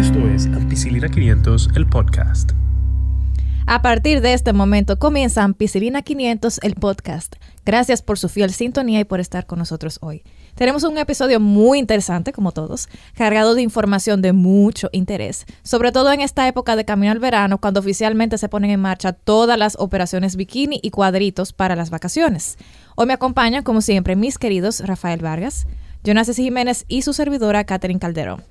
Esto es Ampicilina 500, el podcast. A partir de este momento comienza Ampicilina 500, el podcast. Gracias por su fiel sintonía y por estar con nosotros hoy. Tenemos un episodio muy interesante, como todos, cargado de información de mucho interés, sobre todo en esta época de camino al verano, cuando oficialmente se ponen en marcha todas las operaciones bikini y cuadritos para las vacaciones. Hoy me acompañan, como siempre, mis queridos Rafael Vargas, Jonas Jiménez y su servidora Catherine Calderón.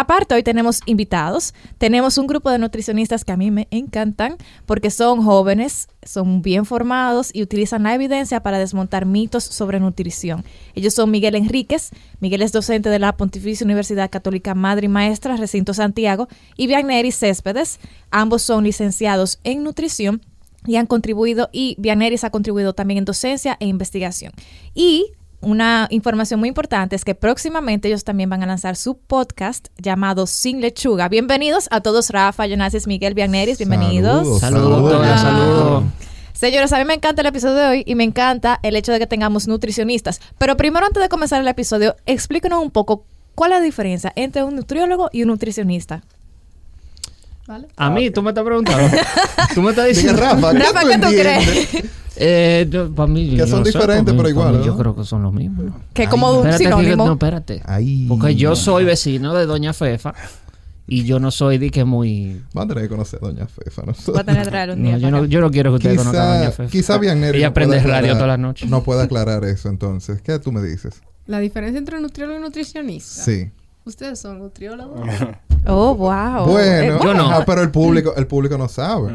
Aparte, hoy tenemos invitados. Tenemos un grupo de nutricionistas que a mí me encantan porque son jóvenes, son bien formados y utilizan la evidencia para desmontar mitos sobre nutrición. Ellos son Miguel Enríquez. Miguel es docente de la Pontificia Universidad Católica Madre y Maestra, Recinto Santiago, y Vianneri Céspedes. Ambos son licenciados en nutrición y han contribuido, y Vianeris ha contribuido también en docencia e investigación. Y una información muy importante es que próximamente ellos también van a lanzar su podcast llamado Sin Lechuga. Bienvenidos a todos, Rafa, Jonasis, Miguel, Vianeris, bienvenidos. Saludos, saludos. saludos. Señores, a mí me encanta el episodio de hoy y me encanta el hecho de que tengamos nutricionistas. Pero primero, antes de comenzar el episodio, explíquenos un poco cuál es la diferencia entre un nutriólogo y un nutricionista. ¿Vale? A mí, tú me estás preguntando. tú me estás diciendo. Rafa, ¿qué, Rafa, ¿qué tú crees? Eh, para mí, que son diferentes, pero igual. Yo creo que son los mismos. Que como un sinónimo. no, espérate. Porque yo soy vecino de Doña Fefa. Y yo no soy de que muy... Va a tener que conocer a Doña Fefa. ¿no? Va a tener que traer un día. No, yo, no, yo no quiero que usted conozca a Doña Fefa. Quizá bien Ella aprende radio todas las noches. No puede aclarar eso entonces. ¿Qué tú me dices? La diferencia entre nutriólogo y nutricionista. Sí. ¿Ustedes son nutriólogos? oh, wow. Bueno, Eh, yo no. ah, pero el público, el público no sabe.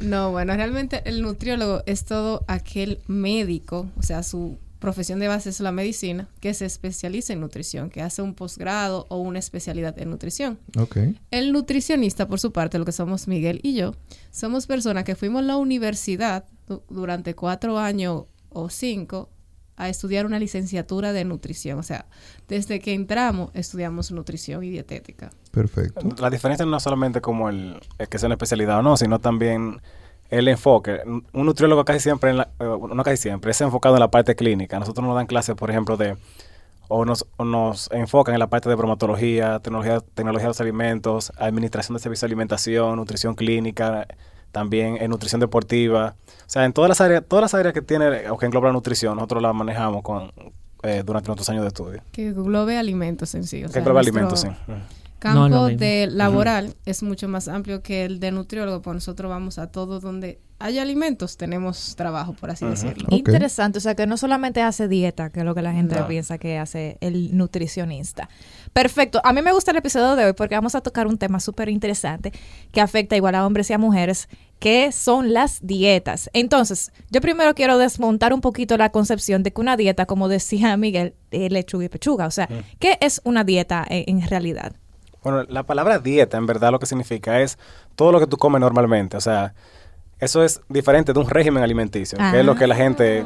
No, bueno, realmente el nutriólogo es todo aquel médico, o sea, su profesión de base es la medicina, que se especializa en nutrición, que hace un posgrado o una especialidad en nutrición. Ok. El nutricionista, por su parte, lo que somos Miguel y yo, somos personas que fuimos a la universidad du- durante cuatro años o cinco a estudiar una licenciatura de nutrición. O sea, desde que entramos estudiamos nutrición y dietética. Perfecto. La diferencia no es solamente como el, el que sea una especialidad o no, sino también el enfoque. Un nutriólogo casi siempre, en la- eh, no casi siempre, es enfocado en la parte clínica. Nosotros nos dan clases, por ejemplo, de o nos, o nos enfocan en la parte de bromatología, tecnología, tecnología de los alimentos, administración de servicios de alimentación, nutrición clínica, también en nutrición deportiva. O sea, en todas las áreas, todas las áreas que tiene o que engloba la nutrición, nosotros las manejamos con, eh, durante nuestros años de estudio. Que englobe alimentos en sí. O Que sea, nuestro alimentos, sí. Campo No de laboral es mucho más amplio que el de nutriólogo, pues nosotros vamos a todo donde hay alimentos, tenemos trabajo, por así decirlo. Interesante, o sea que no solamente hace dieta, que es lo que la gente No. piensa que hace el nutricionista. Perfecto, a mí me gusta el episodio de hoy porque vamos a tocar un tema súper interesante que afecta igual a hombres y a mujeres, que son las dietas. Entonces, yo primero quiero desmontar un poquito la concepción de que una dieta, como decía Miguel, es lechuga y pechuga. O sea, ¿qué es una dieta en, en realidad? Bueno, la palabra dieta en verdad lo que significa es todo lo que tú comes normalmente. O sea, eso es diferente de un régimen alimenticio, que es lo que la gente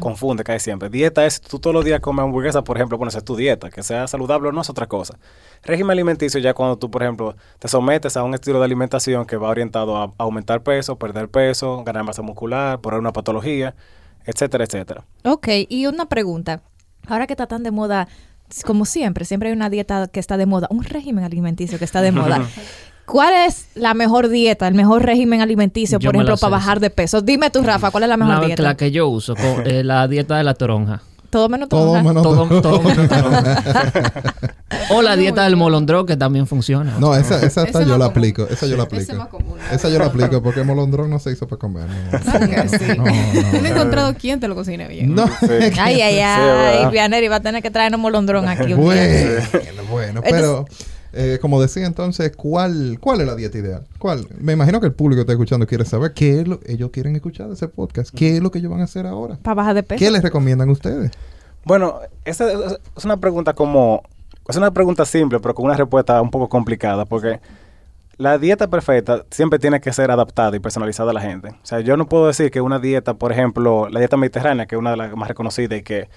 Confunde casi siempre. Dieta es tú todos los días comes hamburguesa, por ejemplo, bueno, esa es tu dieta. Que sea saludable o no es otra cosa. Régimen alimenticio ya cuando tú, por ejemplo, te sometes a un estilo de alimentación que va orientado a aumentar peso, perder peso, ganar masa muscular, poner una patología, etcétera, etcétera. Ok, y una pregunta. Ahora que está tan de moda, como siempre, siempre hay una dieta que está de moda, un régimen alimenticio que está de moda. ¿Cuál es la mejor dieta, el mejor régimen alimenticio, Yo por ejemplo, para sí. bajar de peso? Dime tú, Rafa, ¿cuál es la mejor La, dieta? la que yo uso, eh, la dieta de la toronja. Todo menos Todo toronja. menos. Todo, todo menos toronja. o la dieta del molondrón, que también funciona. No, esa, esa hasta yo la común. aplico. Esa yo la aplico. es más común. Esa yo la aplico porque el molondrón no se hizo para comer. No, Claro que sí. no, no, No he no. encontrado quién te lo cocine bien. No. Ay, ay, Sí, ay. ¿verdad? Vianeri va a tener que traernos molondrón aquí. un día. Bueno, bueno, pero eh, como decía entonces, ¿cuál, ¿cuál es la dieta ideal? ¿Cuál? Me imagino que el público que está escuchando quiere saber qué es lo ellos quieren escuchar de ese podcast. ¿Qué es lo que ellos van a hacer ahora? Para bajar de peso. ¿Qué les recomiendan ustedes? Bueno, esa es- es una pregunta como... Es una pregunta simple, pero con una respuesta un poco complicada, porque la dieta perfecta siempre tiene que ser adaptada y personalizada a la gente. O sea, yo no puedo decir que una dieta, por ejemplo, la dieta mediterránea, que es una de las más reconocidas y que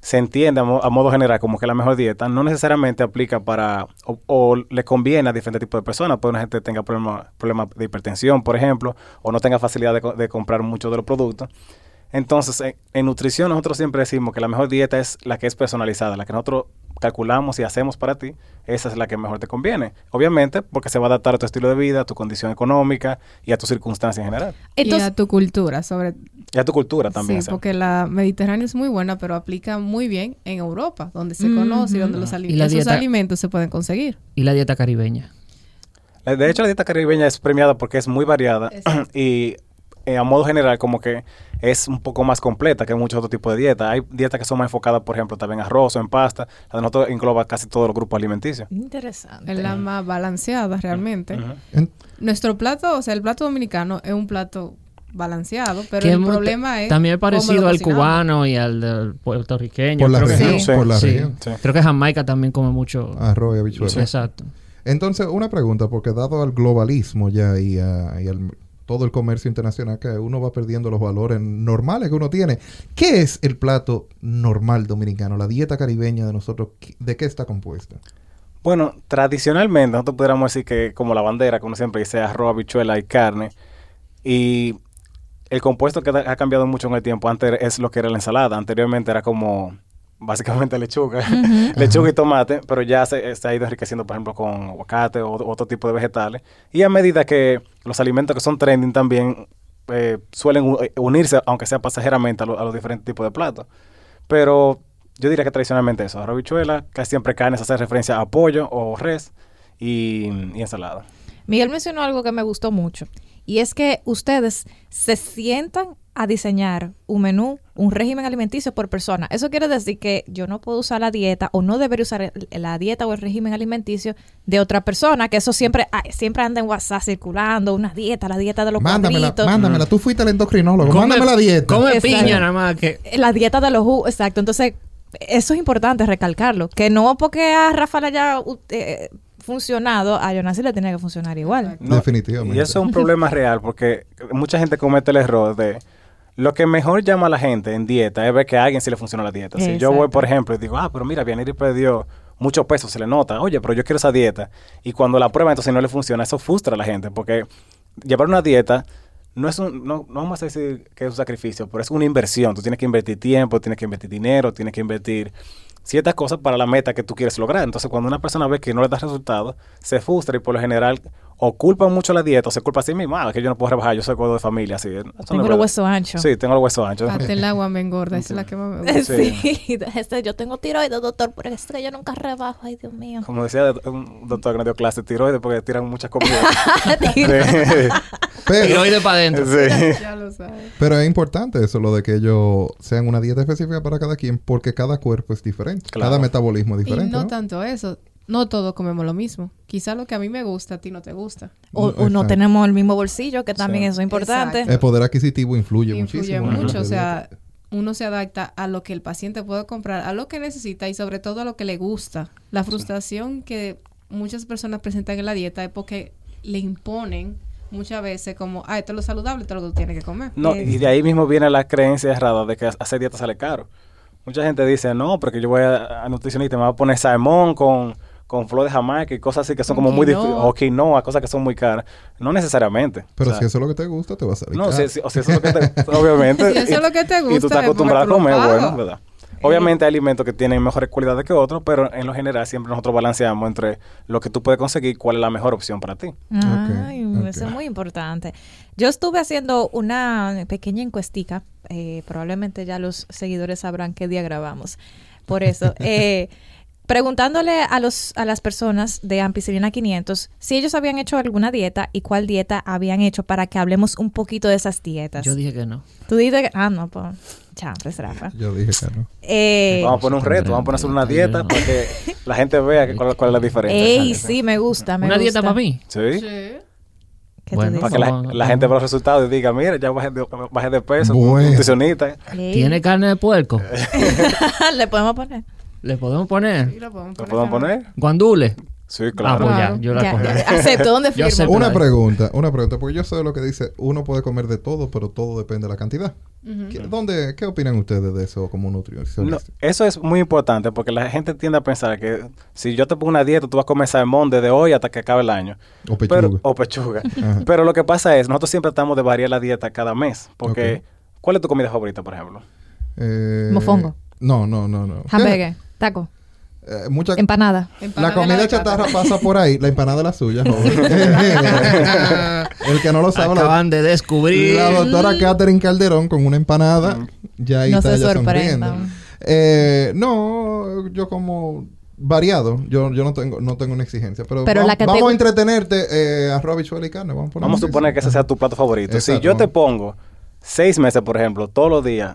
se entiende a, mo- a modo general como que la mejor dieta, no necesariamente aplica para o, le conviene a diferentes tipos de personas. Puede una gente tenga problemas problemas de hipertensión, por ejemplo, o no tenga facilidad de comprar muchos de los productos. Entonces, en, en nutrición nosotros siempre decimos que la mejor dieta es la que es personalizada, la que nosotros calculamos y hacemos para ti, esa es la que mejor te conviene. Obviamente, porque se va a adaptar a tu estilo de vida, a tu condición económica y a tus circunstancias en general. y a tu cultura, sobre Y a tu cultura también. Sí, o sea. porque la mediterránea es muy buena, pero aplica muy bien en Europa, donde se Mm, conoce y donde los ali- Y la esos dieta- alimentos se pueden conseguir. Y la dieta caribeña. De hecho, la dieta caribeña es premiada porque es muy variada Exacto. y eh, a modo general como que es un poco más completa que muchos otros tipos de dietas. Hay dietas que son más enfocadas, por ejemplo, también en arroz o en pasta. La de nosotros engloba casi todos los grupos alimenticios. interesante. Es la más balanceada realmente. Nuestro plato, o sea, el plato dominicano es un plato balanceado, pero el problema es También es parecido al cocinamos. cubano y al del puertorriqueño. por la Creo que- región, Sí. por la Sí. región. Sí. Creo que Jamaica también come mucho. Arroz y habichuela. Exacto. Entonces, una pregunta, porque dado al globalismo ya y, a- y al todo el comercio internacional que uno va perdiendo los valores normales que uno tiene. ¿Qué es el plato normal dominicano? La dieta caribeña de nosotros, ¿qué- ¿de qué está compuesta? Bueno, tradicionalmente nosotros pudiéramos decir que como la bandera, como siempre dice, arroz, habichuela y carne. Y el compuesto que ha cambiado mucho en el tiempo, antes es lo que era la ensalada. Anteriormente era como básicamente lechuga, lechuga y tomate, pero ya se, se ha ido enriqueciendo, por ejemplo, con aguacate o otro tipo de vegetales. Y a medida que los alimentos que son trending también eh, suelen eh, unirse, aunque sea pasajeramente, a, lo- a los diferentes tipos de platos. Pero yo diría que tradicionalmente eso, arroz, casi siempre carne se hace referencia a pollo o res y, y ensalada. Miguel mencionó algo que me gustó mucho. Y es que ustedes se sientan a diseñar un menú, un régimen alimenticio por persona. Eso quiere decir que yo no puedo usar la dieta o no debería usar el- la dieta o el régimen alimenticio de otra persona, que eso siempre ay, siempre anda en WhatsApp circulando, una dieta, la dieta de los Mándamela, cuadritos. mándamela. Tú fuiste al endocrinólogo. Come- Mándame la dieta. Come Exacto. piña nada más que... La dieta de los jugos, exacto. Entonces, eso es importante recalcarlo. Que no porque a Rafa le haya uh, eh, funcionado, a Jonasi le tiene que funcionar igual. Definitivamente. Y eso es un problema real porque mucha gente comete el error de lo que mejor llama a la gente en dieta es ver que a alguien sí le funciona la dieta. Si yo voy, por ejemplo, y digo, ah, pero mira, Vianiri perdió mucho peso, se le nota, oye, pero yo quiero esa dieta. Y cuando la prueba entonces no le funciona, eso frustra a la gente porque llevar una dieta no es un, no, no vamos a decir que es un sacrificio, pero es una inversión. Tú tienes que invertir tiempo, tienes que invertir dinero, tienes que invertir ciertas cosas para la meta que tú quieres lograr. Entonces, cuando una persona ve que no le da resultados, se frustra y por lo general o culpa mucho la dieta o se culpa a sí mismo. Ah, que yo no puedo rebajar, yo soy gordo de familia. Así, Eso no es Tengo los huesos anchos. Sí, tengo los huesos anchos. Hasta el agua me engorda, esa es la que más me gusta. Sí, este, yo tengo tiroides, doctor, pero es que yo nunca rebajo. Ay, Dios mío. Como decía un doctor que nos dio clase de tiroides porque tiran muchas comidas. Pero, Tiroides para adentro. sí. Ya lo sabes. pero es importante eso, lo de que ellos sean una dieta específica para cada quien, porque cada cuerpo es diferente. Claro. Cada metabolismo es Y diferente. no ¿no? tanto eso. No todos comemos lo mismo. Quizá lo que a mí me gusta, a ti no te gusta. O, o no tenemos el mismo bolsillo, que también eso es importante. Exacto. El poder adquisitivo influye, Influye muchísimo. en mucho. O sea, uno se adapta a lo que el paciente puede comprar, a lo que necesita y sobre todo a lo que le gusta. La frustración que muchas personas presentan en la dieta es porque le imponen muchas veces como, ah, esto es lo saludable, esto es lo que tú tienes que comer. No, y de ahí mismo viene la creencia errada de que hacer dieta sale caro. Mucha gente dice, no, porque yo voy a, a nutricionista y me voy a poner salmón con, con flor de jamaica y cosas así que son como muy difíciles. O quinoa, cosas que son muy caras. No necesariamente. Pero O sea, si eso es lo que te gusta, te va a salir No, si, si- o si eso es lo que te... obviamente. Si eso es lo que te Y tú gusta, estás es acostumbrado a comer, bueno, ¿verdad? Obviamente hay alimentos que tienen mejores cualidades que otros, pero en lo general siempre nosotros balanceamos entre lo que tú puedes conseguir y cuál es la mejor opción para ti. Ay, eso es muy importante. Yo estuve haciendo una pequeña encuestica, eh, probablemente ya los seguidores sabrán qué día grabamos. Por eso, eh, preguntándole a los a las personas de Ampicilina 500 si ellos habían hecho alguna dieta y cuál dieta habían hecho para que hablemos un poquito de esas dietas. Yo dije que no. Tú dices que, ah, no, pues, chambres, Rafa. Yo dije que no. Eh, Vamos a poner un reto, vamos a poner hacer una dieta para que la gente vea que cuál, cuál es la diferencia. ey, sí, me gusta, me ¿Una dieta para mí? Sí. ¿Qué tú Bueno? Para que la, gente vea los resultados y diga, mira, ya bajé de, bajé de peso, Bueno. nutricionista. Ey. ¿Tiene carne de puerco? Le podemos poner. ¿Le podemos poner? Sí, lo podemos ¿Lo poner podemos poner? ¿Guandule? Sí, Ah, claro. pues ya, yo la Ya, acepto, ¿dónde Yo firmo? acepto. Una pregunta, una pregunta, porque yo sé lo que dice, uno puede comer de todo, pero todo depende de la cantidad. ¿Qué, dónde, ¿Qué opinan ustedes de eso como No, nutricionista? eso es muy importante porque la gente tiende a pensar que si yo te pongo una dieta, tú vas a comer salmón desde hoy hasta que acabe el año. O pechuga. Pero, o pechuga. Pero lo que pasa es, nosotros siempre tratamos de variar la dieta cada mes. Porque. ¿cuál es tu comida favorita, por ejemplo? Eh, Mofongo. No, no, no, no. Hamburger, taco. eh, mucha- Empanada. la comida chatarra pasa por ahí. La empanada es la suya, joven. El que no lo sabe, la, Acaban de descubrir. la doctora Catherine Calderón con una empanada. Ya ahí No está se ella sonriendo. Eh, no, yo como variado. Yo, yo no tengo no tengo una exigencia. Pero, Pero va- la vamos categ- a entretenerte eh, arroz, y carne. Vamos a, Vamos a suponer que ese sea tu plato favorito. Si Exacto. yo te pongo seis meses, por ejemplo, todos los días,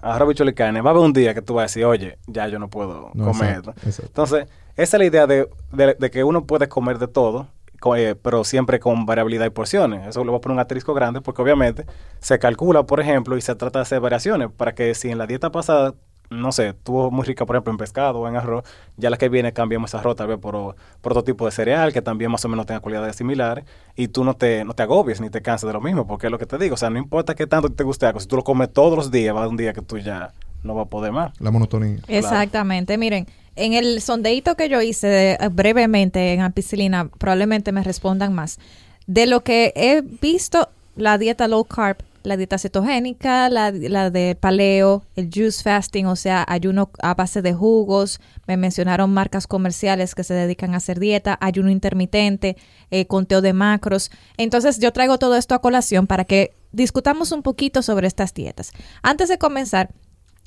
y carne, va a haber un día que tú vas a decir, oye, ya yo no puedo No, comer exacto, esto. exacto. Entonces, esa es la idea de, de- de que uno puede comer de todo, eh, pero siempre con variabilidad y porciones. Eso lo voy a poner un asterisco grande porque obviamente se calcula, por ejemplo, y se trata de hacer variaciones para que si en la dieta pasada, no sé, estuvo muy rica, por ejemplo, en pescado o en arroz, ya la que viene cambiamos ese arroz tal vez por, por otro tipo de cereal que también más o menos tenga cualidades similares y tú no te, no te agobies ni te canses de lo mismo, porque es lo que te digo, o sea, no importa qué tanto te guste algo, si tú lo comes todos los días, va a un día que tú ya no vas a poder más. La monotonía. Exactamente. Miren, en el sondeíto que yo hice eh, brevemente en ampicilina, probablemente me respondan más. De lo que he visto, la dieta low carb, la dieta cetogénica, la, la de paleo, el juice fasting, o sea, ayuno a base de jugos. Me mencionaron marcas comerciales que se dedican a hacer dieta, ayuno intermitente, eh, conteo de macros. Entonces, yo traigo todo esto a colación para que discutamos un poquito sobre estas dietas. Antes de comenzar,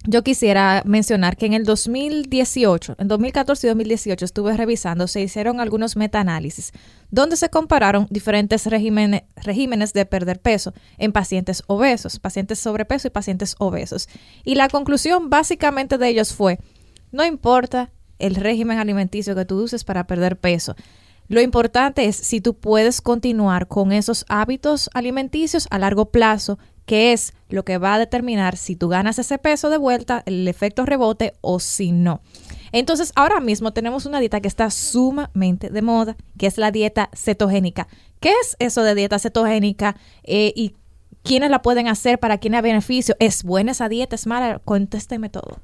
yo quisiera mencionar que en el 2018, en 2014 y 2018 estuve revisando, se hicieron algunos metaanálisis donde se compararon diferentes regímenes, regímenes de perder peso en pacientes obesos, pacientes sobrepeso y pacientes obesos. Y la conclusión básicamente de ellos fue, no importa el régimen alimenticio que tú uses para perder peso. Lo importante es si tú puedes continuar con esos hábitos alimenticios a largo plazo, que es lo que va a determinar si tú ganas ese peso de vuelta, el efecto rebote o si no. Entonces, ahora mismo tenemos una dieta que está sumamente de moda, que es la dieta cetogénica. ¿Qué es eso de dieta cetogénica? Eh, ¿Y quiénes la pueden hacer? ¿Para quién hay beneficio? ¿Es buena esa dieta? ¿Es mala? Contésteme todo.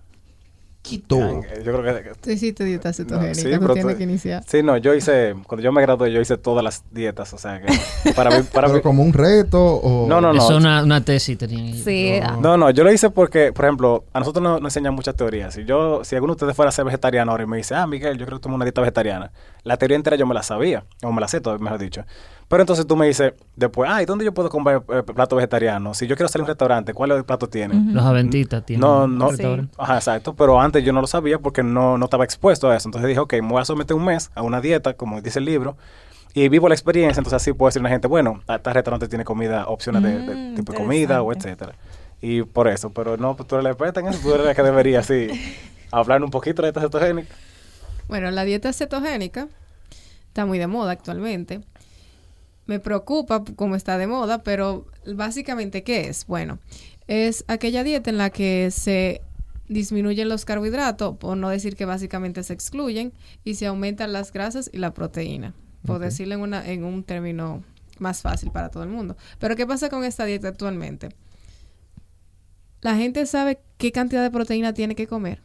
Quito. Yo creo que, Tú hiciste dieta cetogénica, sí, tú pero tienes tú- que iniciar. Sí, no, yo hice, cuando yo me gradué, yo hice todas las dietas, o sea que para mí, para mí, como un reto o... No, no, no. Eso es una, una tesis ellos. Sí, ah, No, no, yo lo hice porque, por ejemplo, a nosotros nos, nos enseñan muchas teorías. Si yo, si alguno de ustedes fuera a ser vegetariano ahora y me dice, ah, Miguel, yo creo que tomo una dieta vegetariana, la teoría entera yo me la sabía, o me la sé, todo, mejor dicho. Pero entonces tú me dices, después, ah, ¿y dónde yo puedo comer eh, plato vegetariano? Si yo quiero salir a un restaurante, ¿cuál plato tiene? Los aventitas tienen. No, no. restaurante. Ajá, exacto. Pero antes yo no lo sabía porque no, no estaba expuesto a eso. Entonces dije, ok, me voy a someter un mes a una dieta, como dice el libro, y vivo la experiencia. Entonces así puedo decirle a la gente, bueno, este restaurante tiene comida, opciones de, de Mm, tipo de comida o etcétera. Y por eso, pero no, pues tú eres la experta en eso, tú eres la que debería, sí, hablar un poquito de esta cetogénica. Bueno, la dieta cetogénica está muy de moda actualmente. Me preocupa cómo está de moda, pero básicamente, ¿qué es? Bueno, es aquella dieta en la que se disminuyen los carbohidratos, por no decir que básicamente se excluyen, y se aumentan las grasas y la proteína, por decirlo en, una, en un término más fácil para todo el mundo. Pero ¿qué pasa con esta dieta actualmente? La gente sabe qué cantidad de proteína tiene que comer.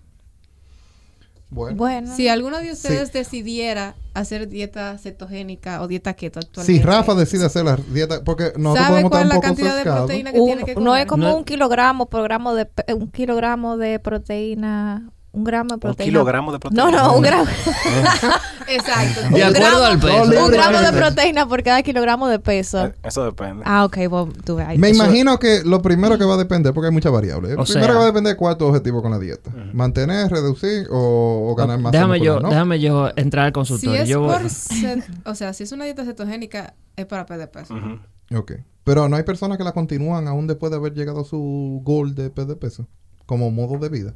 Bueno. Bueno. Si alguno de ustedes decidiera hacer dieta cetogénica o dieta keto actualmente. Si Rafa decide hacer la dieta, porque nosotros ¿Sabe podemos cuál es la cantidad de proteína que Un- tiene que comer? no es como No- un kilogramo, programa de pe- un kilogramo de proteína, un gramo de Un proteína. kilogramo de proteína. No, no, un gramo. Exacto. De Un acuerdo gramo- al peso. Un gramo de proteína por cada kilogramo de peso. Eh, Eso depende. Ah, ok, bueno, tú ahí. Me Eso- imagino que lo primero que va a depender, porque hay muchas variables. Lo O primero sea- que va a depender es cuál es tu objetivo con la dieta. Mantener, reducir o, o ganar más déjame yo, déjame yo entrar al Si consultorio. es yo voy- por o sea, si es una dieta cetogénica, es para perder peso. Ujú. Ok. Pero no hay personas que la continúan aún después de haber llegado a su goal de perder peso. Como modo de vida.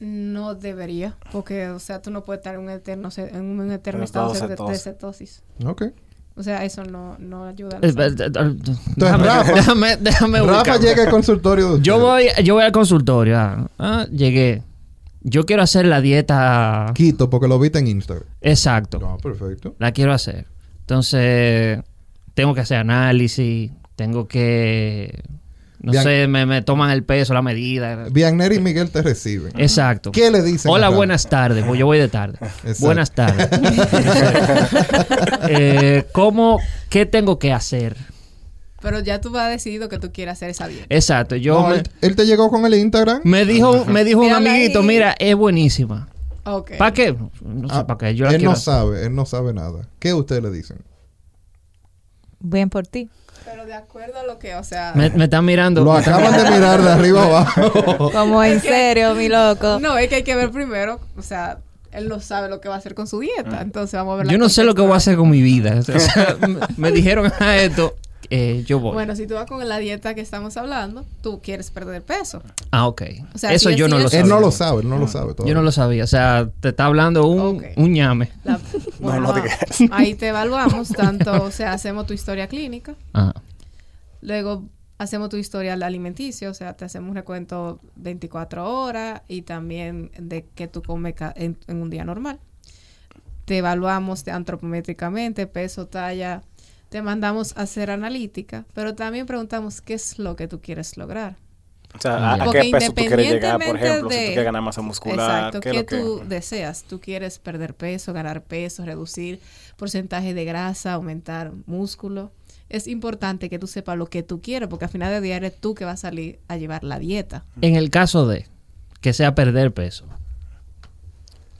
No debería, porque, o sea, tú no puedes estar en un eterno, en un eterno En estado de, de cetosis. Ok. O sea, eso no, no ayuda. a eh, Déjame, Rafa- déjame, déjame Rafa llega al consultorio Yo voy, yo voy al consultorio. ah, ah, llegué. Yo quiero hacer la dieta. Quito, porque lo viste en Instagram. Exacto. No, perfecto. La quiero hacer. Entonces, tengo que hacer análisis. Tengo que. No sé, me, me toman el peso, la medida. Vianney y Miguel te reciben. Exacto. ¿Qué le dicen? Hola, buenas tardes. Pues yo voy de tarde. Exacto. Buenas tardes. Eh, ¿Cómo? ¿Qué tengo que hacer? Pero ya tú has decidido que tú quieres hacer esa dieta. Exacto. Yo No, me, él, él te llegó con el Instagram. me dijo, me dijo un amiguito, ahí. mira, es buenísima. Ok. ¿Para qué? No sé Ah, para qué. Yo la él quiero no hacer. sabe, él no sabe nada. ¿Qué ustedes le dicen? Bien por ti. Pero de acuerdo a lo que, o sea... Me, me están mirando. Lo acaban de mirar de arriba abajo. Como en serio, mi loco. No, es que hay que ver primero, o sea, él no sabe lo que va a hacer con su dieta, entonces vamos a ver la Yo no sé lo que voy a hacer con mi vida. O sea, me, me dijeron a esto, eh, yo voy. Bueno, si tú vas con la dieta que estamos hablando, tú quieres perder peso. ah, ok. O sea, Eso si yo no lo sabía. él no lo sabe, él no lo sabe todavía. Yo no lo sabía. O sea, te está hablando un, un ñame. La- bueno, no digas eso. ahí te evaluamos tanto, o sea, hacemos tu historia clínica, Ajá. luego hacemos tu historial alimenticio, o sea, te hacemos un recuento 24 horas y también de qué tú comes en, en un día normal. Te evaluamos antropométricamente, peso, talla, te mandamos a hacer analítica, pero también preguntamos qué es lo que tú quieres lograr. O sea, ¿a, Porque qué peso tú quieres llegar, por ejemplo? Si tú de- quieres ganar masa muscular, Exacto, ¿qué ¿qué es lo que...? tú deseas? ¿Tú quieres perder peso, ganar peso, reducir porcentaje de grasa, aumentar músculo? Es importante que tú sepas lo que tú quieres, porque al final de día eres tú que vas a salir a llevar la dieta. En el caso de que sea perder peso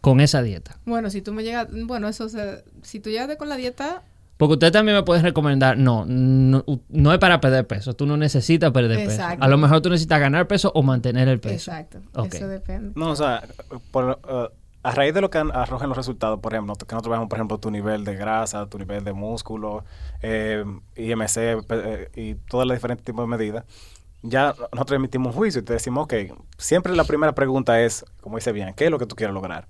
con esa dieta. Bueno, si tú me llegas, bueno, eso se, si tú llegas con la dieta, Porque usted también me puede recomendar, no, no, no es para perder peso. Tú no necesitas perder Exacto. peso. A lo mejor tú necesitas ganar peso o mantener el peso. exacto, Ok. eso depende. No, o sea, por, eh, a raíz de lo que an- arrojan los resultados, por ejemplo, que nosotros vemos, por ejemplo, tu nivel de grasa, tu nivel de músculo, eh, IMC eh, y todos los diferentes tipos de medidas, ya nosotros emitimos un juicio y te decimos, ok, siempre la primera pregunta es, como dice bien, ¿qué es lo que tú quieres lograr?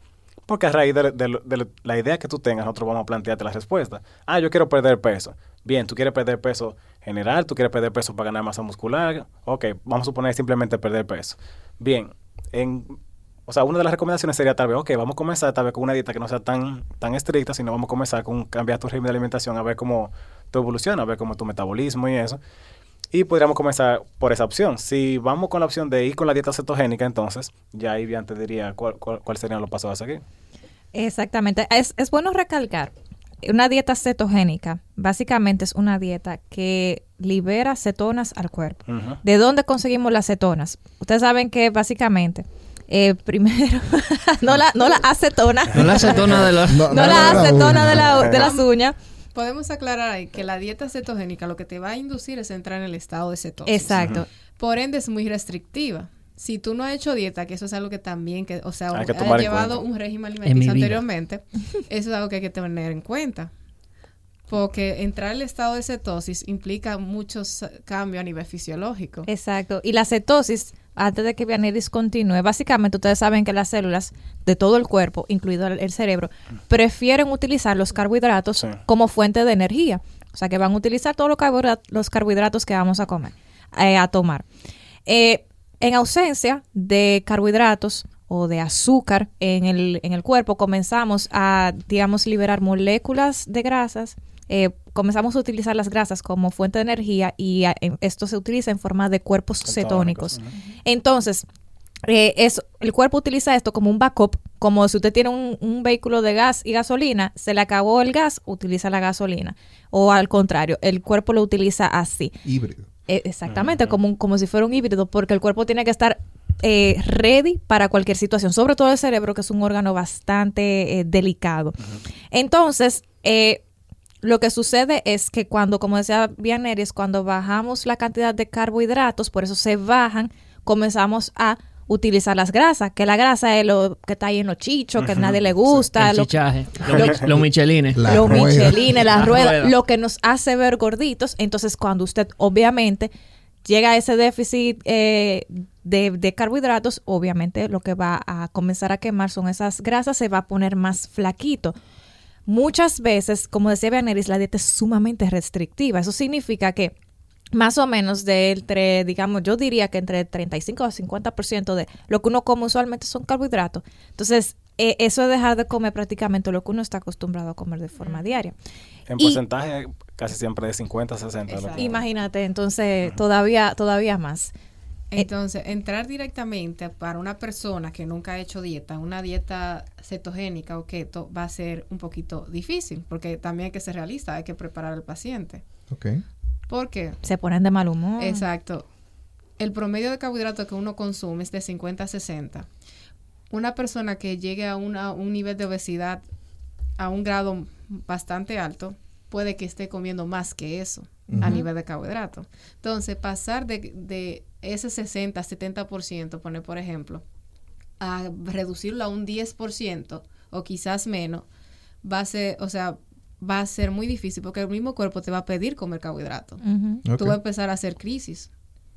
Porque a raíz de, la idea que tú tengas, nosotros vamos a plantearte la respuesta. Ah, yo quiero perder peso. Bien, tú quieres perder peso general, tú quieres perder peso para ganar masa muscular. Ok, vamos a suponer simplemente perder peso. Bien, en, o sea, una de las recomendaciones sería tal vez, ok, vamos a comenzar tal vez con una dieta que no sea tan, tan estricta, sino vamos a comenzar con cambiar tu régimen de alimentación, a ver cómo tu evoluciona, a ver cómo tu metabolismo y eso. Y podríamos comenzar por esa opción. Si vamos con la opción de ir con la dieta cetogénica, entonces ya ahí bien te diría cuál, cuál, cuál serían los pasos a seguir. Exactamente. Es, es bueno recalcar, una dieta cetogénica básicamente es una dieta que libera cetonas al cuerpo. ¿De dónde conseguimos las cetonas? Ustedes saben que básicamente, eh, primero, no, la, no la acetona, No la acetona de los... No, no no, la acetona de, la- uña. de las uñas. Podemos aclarar ahí que la dieta cetogénica lo que te va a inducir es entrar en el estado de cetosis. Exacto. Por ende es muy restrictiva. Si tú no has hecho dieta, que eso es algo que también, que, o sea, Hay que has llevado cuenta. un régimen alimenticio anteriormente, eso es algo que hay que tener en cuenta. Porque entrar al estado de cetosis implica muchos cambios a nivel fisiológico. Exacto. Y la cetosis, antes de que Vianeris continúe, básicamente ustedes saben que las células de todo el cuerpo, incluido el, cerebro, prefieren utilizar los carbohidratos Sí. como fuente de energía. O sea que van a utilizar todos los carbohidratos, los carbohidratos que vamos a comer, eh, a tomar. Eh, en ausencia de carbohidratos o de azúcar en el, en el cuerpo, comenzamos a, digamos, liberar moléculas de grasas. eh, comenzamos a utilizar las grasas como fuente de energía y a- en- esto se utiliza en forma de cuerpos cetónicos. Entonces, eh, es, el cuerpo utiliza esto como un backup, como si usted tiene un, un vehículo de gas y gasolina, se le acabó el gas, utiliza la gasolina. O al contrario, el cuerpo lo utiliza así. Híbrido. Eh, exactamente, como, un- como si fuera un híbrido, porque el cuerpo tiene que estar eh, ready para cualquier situación, sobre todo el cerebro, que es un órgano bastante eh, delicado. Entonces, eh, lo que sucede es que cuando, como decía Vianeris, cuando bajamos la cantidad de carbohidratos, por eso se bajan, comenzamos a utilizar las grasas, que la grasa es lo que está ahí en los chichos, que a nadie le gusta, el lo, chichaje, los, los michelines. La los rueda. michelines, las La ruedas, rueda. lo que nos hace ver gorditos. Entonces, cuando usted obviamente llega a ese déficit eh, de, de carbohidratos, obviamente lo que va a comenzar a quemar son esas grasas, se va a poner más flaquito. Muchas veces, como decía Vianeris, la dieta es sumamente restrictiva. Eso significa que más o menos de entre, digamos, yo diría que entre 35 a 50% de lo que uno come usualmente son carbohidratos. Entonces, eh, eso es dejar de comer prácticamente lo que uno está acostumbrado a comer de forma diaria. En Y- porcentaje casi siempre de 50 a 60. lo que- Exacto. Imagínate, entonces todavía, todavía más. Entonces, entrar directamente para una persona que nunca ha hecho dieta, una dieta cetogénica o keto, va a ser un poquito difícil, porque también hay que ser realista, hay que preparar al paciente. Ok. ¿Por qué? Se ponen de mal humor. Exacto. El promedio de carbohidratos que uno consume es de 50 a 60. una persona que llegue a una- un nivel de obesidad a un grado bastante alto, puede que esté comiendo más que eso a nivel de carbohidrato. Entonces, pasar de, de ese 60, 70%, poner por ejemplo, a reducirlo a un 10% o quizás menos, va a ser, o sea, va a ser muy difícil porque el mismo cuerpo te va a pedir comer carbohidrato. Ujú. Ok. Tú vas a empezar a hacer crisis.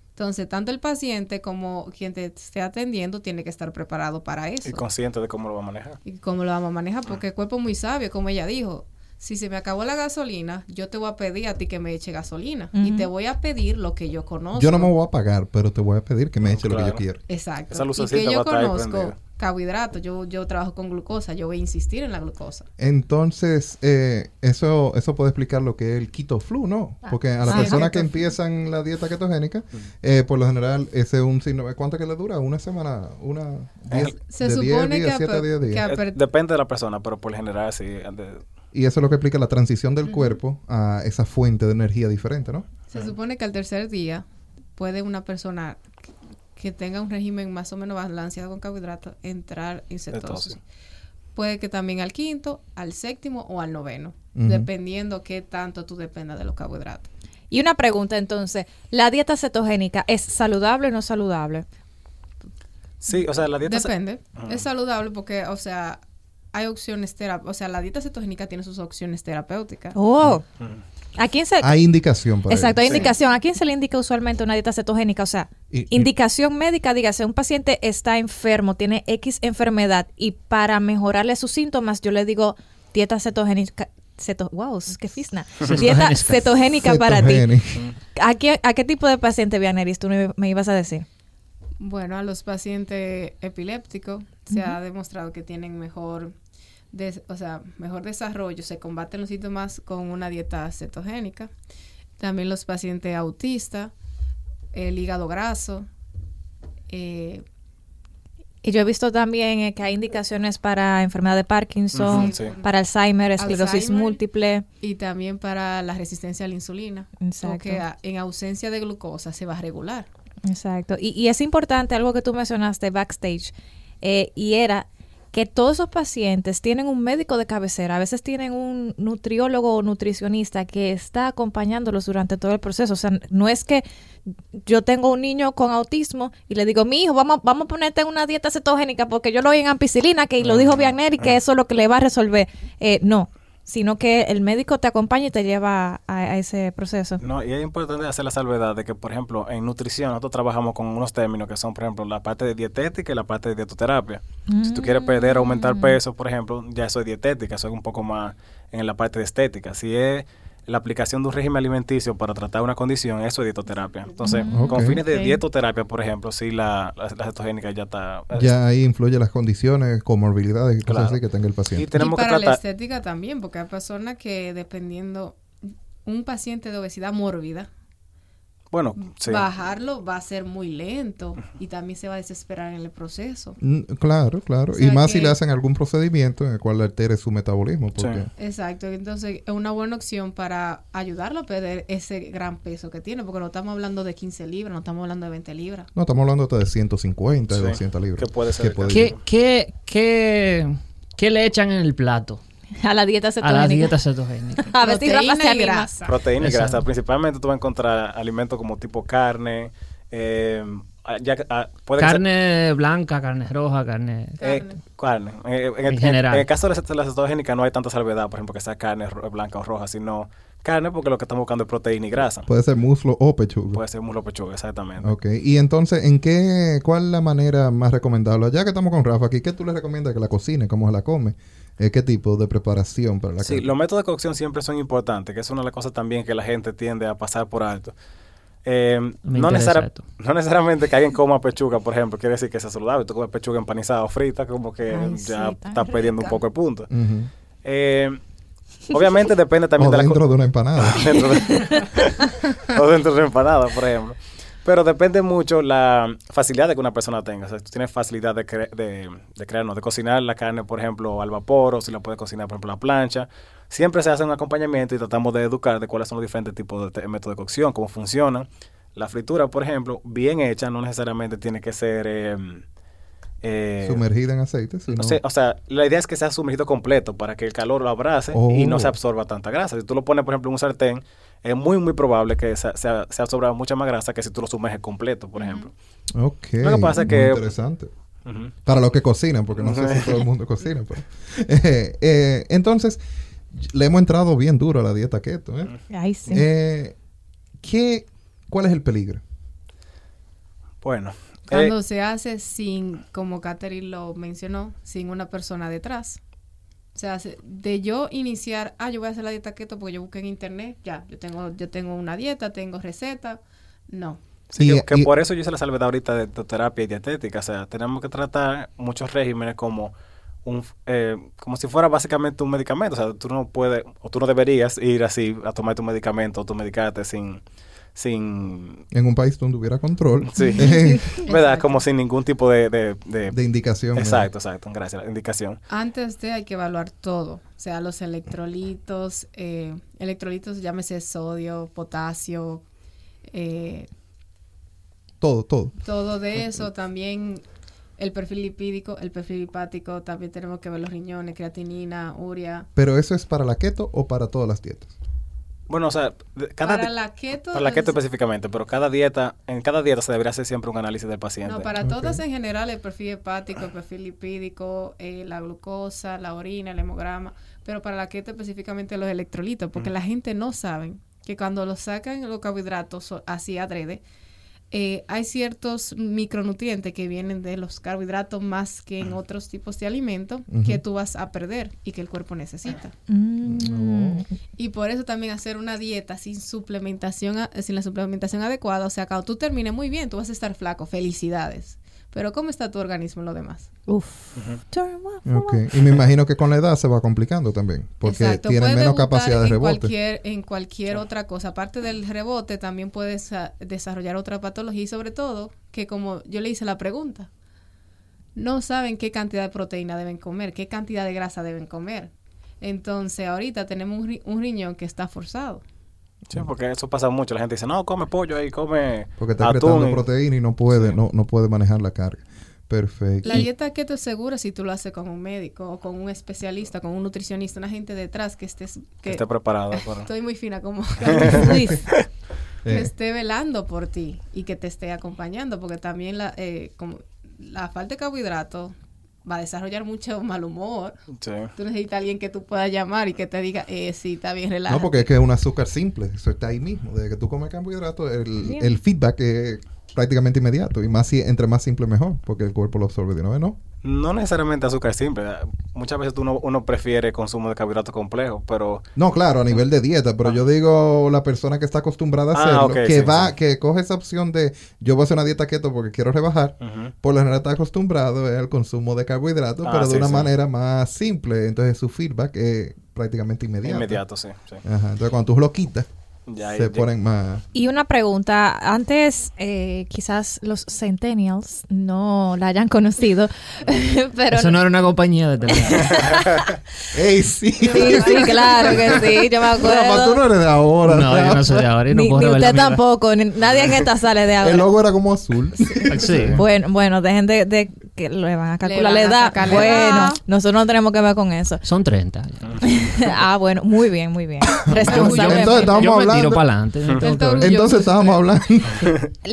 Entonces, tanto el paciente como quien te esté atendiendo tiene que estar preparado para eso. Y consciente de cómo lo va a manejar. ¿Y cómo lo vamos a manejar? Porque el cuerpo es muy sabio, como ella dijo. Si se me acabó la gasolina, yo te voy a pedir a ti que me eche gasolina. Y te voy a pedir lo que yo conozco. Yo no me voy a pagar, pero te voy a pedir que me eche lo que yo quiero. Exacto. Esa y que yo conozco carbohidratos. Yo, yo trabajo con glucosa. Yo voy a insistir en la glucosa. Entonces, eh, eso, eso puede explicar lo que es el keto flu, ¿no? Porque a las Ah, personas que empiezan la dieta ketogénica, eh, por lo general, ese es un signo. ¿Cuánto que le dura? ¿Una semana? ¿Una? diez- Se de 10 supone días, que, 7 a a 10 per- días. que a Eh, depende de la persona, pero por general sí. de- Y eso es lo que explica la transición del cuerpo a esa fuente de energía diferente, ¿no? Se supone que al tercer día puede una persona que- tenga un régimen más o menos balanceado con carbohidratos entrar en cetosis. Cetosis. Puede que también al quinto, al séptimo o al noveno, dependiendo qué tanto tú dependas de los carbohidratos. Y una pregunta entonces, ¿la dieta cetogénica es saludable o no saludable? Sí, o sea, la dieta... se- Depende. Ajá. Es saludable porque, o sea, hay opciones terapéuticas. O sea, la dieta cetogénica tiene sus opciones terapéuticas. Oh, Ujú. ¿a quién se Hay indicación para Exacto, hay ello. indicación. ¿A quién se le indica usualmente una dieta cetogénica? O sea, Y- y- indicación médica, dígase, un paciente está enfermo, tiene X enfermedad y para mejorarle sus síntomas yo le digo dieta cetogénica. Ceto, wow, qué fisna. Dieta Cetogénica. cetogénica para ti. ¿A qué, ¿A qué tipo de paciente, Vianeris, tú me me ibas a decir? Bueno, a los pacientes epilépticos se ha demostrado que tienen mejor, des- o sea, mejor desarrollo, se combaten los síntomas con una dieta cetogénica. También los pacientes autistas, el hígado graso, eh, Y yo he visto también eh, que hay indicaciones para enfermedad de Parkinson, Ujú, sí. para Alzheimer, esclerosis Alzheimer. múltiple. y también para la resistencia a la insulina. Exacto. Porque a- en ausencia de glucosa se va a regular. Exacto. Y, y es importante algo que tú mencionaste backstage, eh, y era que todos esos pacientes tienen un médico de cabecera, a veces tienen un nutriólogo o nutricionista que está acompañándolos durante todo el proceso. O sea, no es que yo tengo un niño con autismo y le digo, mi hijo, vamos, vamos a ponerte en una dieta cetogénica porque yo lo oí en ampicilina, que y lo dijo Vianney que eso es lo que le va a resolver. Eh, no, sino que el médico te acompaña y te lleva a, a ese proceso. No, y es importante hacer la salvedad de que, por ejemplo, en nutrición nosotros trabajamos con unos términos que son, por ejemplo, la parte de dietética y la parte de dietoterapia. Si tú quieres perder o aumentar peso, por ejemplo, ya eso es dietética, eso es un poco más en la parte de estética. Si es la aplicación de un régimen alimenticio para tratar una condición, eso es dietoterapia. Entonces, Ok. con fines de dietoterapia, por ejemplo, sí la, la, la cetogénica ya está... Ya ahí influye las condiciones, comorbilidades y cosas Claro. así que tenga el y paciente. tenemos y para que la tratar... estética también, porque hay personas que dependiendo un paciente de obesidad mórbida, Bueno, sí. bajarlo va a ser muy lento y también se va a desesperar en el proceso. Mm, Claro, claro. O sea y más si le hacen algún procedimiento en el cual altere su metabolismo. Porque Exacto, entonces es una buena opción para ayudarlo a perder ese gran peso que tiene, porque no estamos hablando de 15 libras, no estamos hablando de 20 libras. no estamos hablando hasta de 150, de Sí, 200 libras. puede ser. ¿Qué, qué, qué, qué le echan en el plato A la dieta a cetogénica. la dieta cetogénica? A ver si Rafa se anima. grasa. Proteína y grasa. Principalmente tú vas a encontrar alimentos como tipo carne, eh, ah, ya, ah, puede Carne blanca, carne roja, carne... eh, carne. Eh, en, el, En general. en el caso de la cet- la cetogénica no hay tanta salvedad, por ejemplo, que sea carne blanca o roja, sino carne porque lo que estamos buscando es proteína y grasa. Puede ser muslo o pechuga. Puede ser muslo pechuga, exactamente. Ok, y entonces, ¿en qué, cuál es la manera más recomendable? Ya que estamos con Rafa aquí, ¿qué tú le recomiendas que la cocine? ¿Cómo se la come? Eh, ¿Qué tipo de preparación para la Sí, carne? los métodos de cocción siempre son importantes, que es una de las cosas también que la gente tiende a pasar por alto. Eh, no, interesa necesari- esto. no necesariamente que alguien coma pechuga, por ejemplo, quiere decir que sea saludable. Tú comes pechuga empanizada o frita, como que Ay, ya sí, estás perdiendo un poco el punto. Eh, obviamente depende también O de la dentro de una empanada. dentro de- o dentro de una empanada, por ejemplo. Pero depende mucho la facilidad de que una persona tenga. O sea, si tú tienes facilidad de, cre- de, de crear, no, de cocinar la carne, por ejemplo, al vapor, o si la puedes cocinar, por ejemplo, a la plancha. Siempre se hace un acompañamiento y tratamos de educar de cuáles son los diferentes tipos de métodos de cocción, cómo funcionan. La fritura, por ejemplo, bien hecha, no necesariamente tiene que ser eh, eh, Sumergida en aceite. si o, no- sea, o sea, la idea es que sea sumergido completo para que el calor lo abrace y no Oh. se absorba tanta grasa. Si tú lo pones, por ejemplo, en un sartén, es muy, muy probable que se, se, se absorba mucha más grasa que si tú lo sumerges completo, por ejemplo. Ok. Lo que pasa es muy que- Interesante. Para los que cocinan, porque no sé si todo el mundo cocina. pero- Eh, eh, entonces, le hemos entrado bien duro a la dieta keto. ¿eh? Ay, sí. Eh, ¿qué, ¿Cuál es el peligro? Bueno. Eh, Cuando se hace sin, como Catherine lo mencionó, sin una persona detrás. O sea, se- de yo iniciar, ah, yo voy a hacer la dieta keto porque yo busqué en internet, ya, yo tengo, yo tengo una dieta, tengo receta. No. Sí, Y- que, que y- por eso yo hice la salvedad ahorita de, de terapia y dietética. O sea, tenemos que tratar muchos regímenes como un eh, como si fuera básicamente un medicamento. O sea, tú no puedes, o tú no deberías ir así a tomar tu medicamento o tu medicarte sin, sin, En un país donde hubiera control sí, ¿verdad? Como sin ningún tipo de, de, de- de indicación. exacto, exacto, gracias, la indicación. Antes de hay que evaluar todo, o sea, los electrolitos, eh, electrolitos, llámese sodio, potasio, eh, Todo, todo. todo de eso, también el perfil lipídico, el perfil hepático, también tenemos que ver los riñones, creatinina, urea. Pero eso es para la keto o para todas las dietas. Bueno, o sea, cada Para la keto, para la keto es- específicamente, pero cada dieta, en cada dieta se debería hacer siempre un análisis del paciente. no, para todas en general, el perfil hepático, el perfil lipídico, eh, la glucosa, la orina, el hemograma, pero para la keto específicamente los electrolitos, porque la gente no sabe que cuando lo sacan los carbohidratos así adrede, eh, hay ciertos micronutrientes que vienen de los carbohidratos más que en otros tipos de alimentos que tú vas a perder y que el cuerpo necesita. Mm. Y por eso también hacer una dieta sin suplementación, a- sin la suplementación adecuada, o sea, cuando tú termines muy bien, tú vas a estar flaco, felicidades. Pero ¿cómo está tu organismo en lo demás? Uf. Ok. Y me imagino que con la edad se va complicando también. Porque Exacto, tienen puedes menos capacidad de en rebote. Cualquier, en cualquier otra cosa. Aparte del rebote, también puedes ah, desarrollar otra patología y sobre todo, que como yo le hice la pregunta, no saben qué cantidad de proteína deben comer, qué cantidad de grasa deben comer. Entonces, ahorita tenemos un, ri- un riñón que está forzado. Sí, porque eso pasa mucho. La gente dice, no, come pollo ahí, come Porque está apretando proteína y no puede, Sí. no, no puede manejar la carga. Perfecto. La dieta keto es segura si tú lo haces con un médico o con un especialista, con un nutricionista, una gente detrás que estés... que Que, esté preparado. para- estoy muy fina como... Que Eh, esté velando por ti y que te esté acompañando, porque también la, eh, como la falta de carbohidratos va a desarrollar mucho mal humor. Sí. Tú necesitas a alguien que tú puedas llamar y que te diga, eh, sí, está bien, relájate. no, porque es que es un azúcar simple. Eso está ahí mismo. Desde que tú comes carbohidratos, el, el feedback es prácticamente inmediato. Y más si, entre más simple, mejor. Porque el cuerpo lo absorbe de una vez, ¿no? No necesariamente azúcar simple. Muchas veces uno, uno prefiere consumo de carbohidratos complejos, pero No, claro, a nivel de dieta, pero yo digo la persona que está acostumbrada a Ah, hacerlo, que sí, va, sí. que coge esa opción de yo voy a hacer una dieta keto porque quiero rebajar, por lo general está acostumbrado al consumo de carbohidratos, Ah, pero de sí, una manera más simple, entonces su feedback es prácticamente inmediato. inmediato, sí. sí. Ajá, entonces cuando tú lo quitas, Ya, se ya- ponen más... Y una pregunta, antes eh, quizás los Centennials no la hayan conocido, pero Eso no era una compañía de teléfono. ¡Ey, sí! sí, sí, claro que sí, yo me Rafa, tú acuerdo. no eres de ahora. no, yo no soy de ahora y no Ni, puedo ni usted tampoco, ni- nadie en esta sale de El ahora. logo era como azul. Sí. Bueno, bueno, dejen de, de que le van a calcular van la edad. Bueno, nosotros no tenemos que ver con eso. Son 30. ah, bueno, muy bien, muy bien. Responsable. Entonces, estamos yo me tiro hablando- para adelante. orgulloso. Entonces estábamos hablando...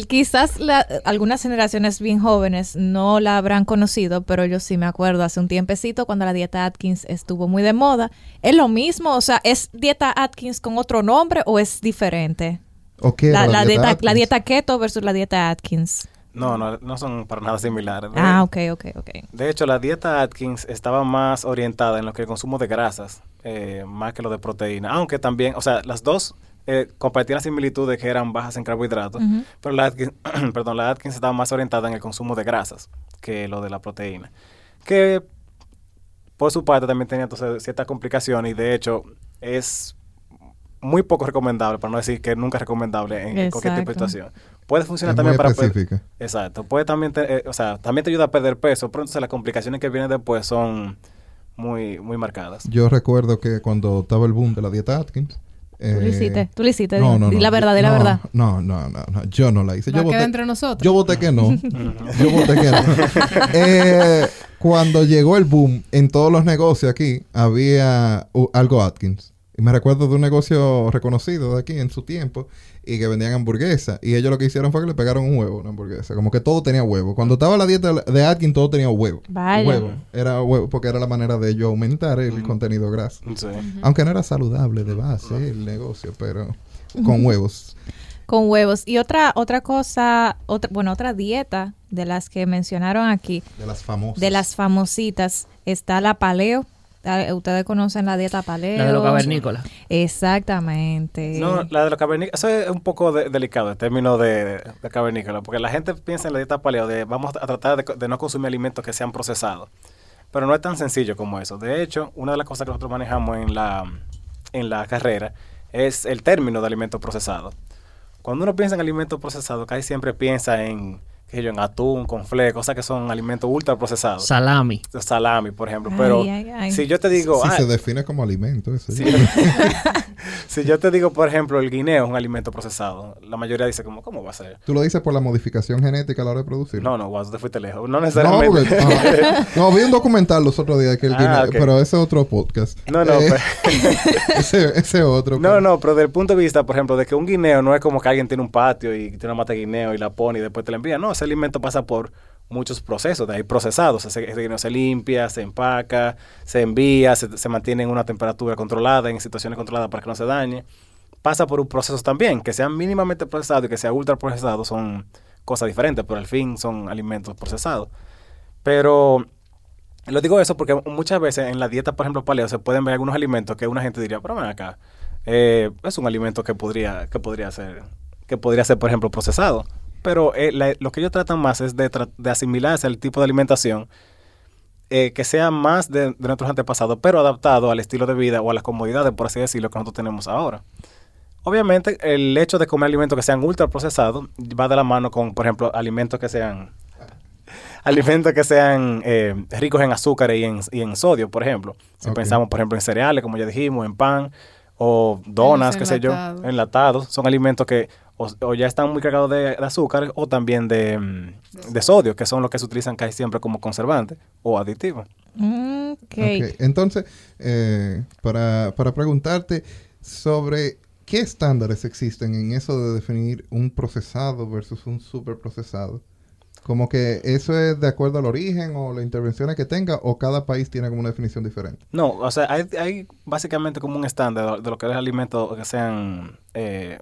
Quizás la- algunas generaciones bien jóvenes no la habrán conocido, pero yo sí me acuerdo hace un tiempecito cuando la dieta Atkins estuvo muy de moda. ¿Es lo mismo? O sea, ¿es dieta Atkins con otro nombre o es diferente? ¿O qué La, dieta, la dieta keto versus la dieta Atkins. No, no, no son para nada similares. Ah, ok, ok, ok. De hecho, la dieta Atkins estaba más orientada en lo que el consumo de grasas, eh, más que lo de proteína. Aunque también, o sea, las dos eh, compartían la similitud de que eran bajas en carbohidratos, pero la Atkins, perdón, la Atkins estaba más orientada en el consumo de grasas que lo de la proteína. Que por su parte también tenía entonces ciertas complicaciones y de hecho es muy poco recomendable, para no decir que nunca es recomendable en, cualquier tipo de situación. Puede funcionar Es también muy para... per- específica. Exacto. Puede también, te- eh, o sea, también te ayuda a perder peso, pero entonces las complicaciones que vienen después son muy, muy marcadas. Yo recuerdo que cuando estaba el boom de la dieta Atkins, Eh, Tú lo hiciste, tú lo hiciste. No, no, Di no. la yo- verdadera no, verdad. No, no, no, no, yo no la hice. Yo voté, entre nosotros. yo voté que no. Yo voté que no. Eh, cuando llegó el boom en todos los negocios aquí, había uh, algo Atkins. Y me recuerdo de un negocio reconocido de aquí en su tiempo y que vendían hamburguesas. Y ellos lo que hicieron fue que le pegaron un huevo a una hamburguesa. Como que todo tenía huevo. Cuando estaba la dieta de Atkins, todo tenía huevo. Vaya. Huevo. Era huevo porque era la manera de ellos aumentar el contenido graso. Sí. Aunque no era saludable de base el negocio, pero con huevos. Con huevos. Y otra, otra cosa, otra, bueno, otra dieta de las que mencionaron aquí, De las famosas. de las famositas, está la paleo. Ah, Ustedes conocen la dieta paleo. La de los cavernícolas. Exactamente. No, la de los cavernícolas, eso es un poco de- delicado en términos de, de cavernícola, porque la gente piensa en la dieta paleo de vamos a tratar de, de no consumir alimentos que sean procesados, pero no es tan sencillo como eso. De hecho, una de las cosas que nosotros manejamos en la, en la carrera es el término de alimentos procesados. Cuando uno piensa en alimentos procesados, casi siempre piensa en, qué sé yo, en atún, con fle, cosas que son alimentos ultra procesados. Salami. Salami, por ejemplo. Ay, pero ay, ay. si yo te digo, Si ah, se define como alimento, eso. si, yo te digo, por ejemplo, el guineo es un alimento procesado, la mayoría dice, como, ¿cómo va a ser? Tú lo dices por la modificación genética a la hora de producir. No, no, wow, te fuiste lejos. No No, necesariamente. porque, no, vi un documental los otros días que el Ah, guineo- pero ese es otro podcast. No, no, Eh, pero- ese, ese otro. No, no, pero desde el punto de vista, por ejemplo, de que un guineo no es como que alguien tiene un patio y tiene una mata de guineo y la pone y después te la envía. No, ese alimento pasa por muchos procesos, de ahí procesados. Ese guineo se limpia, se empaca, se envía, se, mantiene en una temperatura controlada, en situaciones controladas para que no se dañe. Pasa por un proceso también, que sean mínimamente procesados y que sea ultra procesados son cosas diferentes, pero al fin son alimentos procesados. Pero lo digo eso porque muchas veces en la dieta, por ejemplo, paleo, se pueden ver algunos alimentos que una gente diría, pero ven acá, eh, es un alimento que podría, que podría ser, que podría ser, por ejemplo, procesado. Pero eh, la- lo que ellos tratan más es de, de asimilarse al tipo de alimentación eh, que sea más de, de nuestros antepasados, pero adaptado al estilo de vida o a las comodidades, por así decirlo, que nosotros tenemos ahora. Obviamente, el hecho de comer alimentos que sean ultra procesados va de la mano con, por ejemplo, alimentos que sean alimentos que sean eh, ricos en azúcar y en, y en sodio, por ejemplo. Si pensamos, por ejemplo, en cereales, como ya dijimos, en pan o donas, qué sé yo, enlatados, son alimentos que o, o ya están muy cargados de, de azúcar o también de, mm, de sodio, que son los que se utilizan casi siempre como conservantes o aditivos. Mm, ok. Ok, Entonces, eh, para, para preguntarte sobre qué estándares existen en eso de definir un procesado versus un superprocesado. Como que eso es de acuerdo al origen o las intervenciones que tenga o cada país tiene como una definición diferente. No, o sea, hay, hay básicamente como un estándar de, de lo que es alimentos que sean, eh,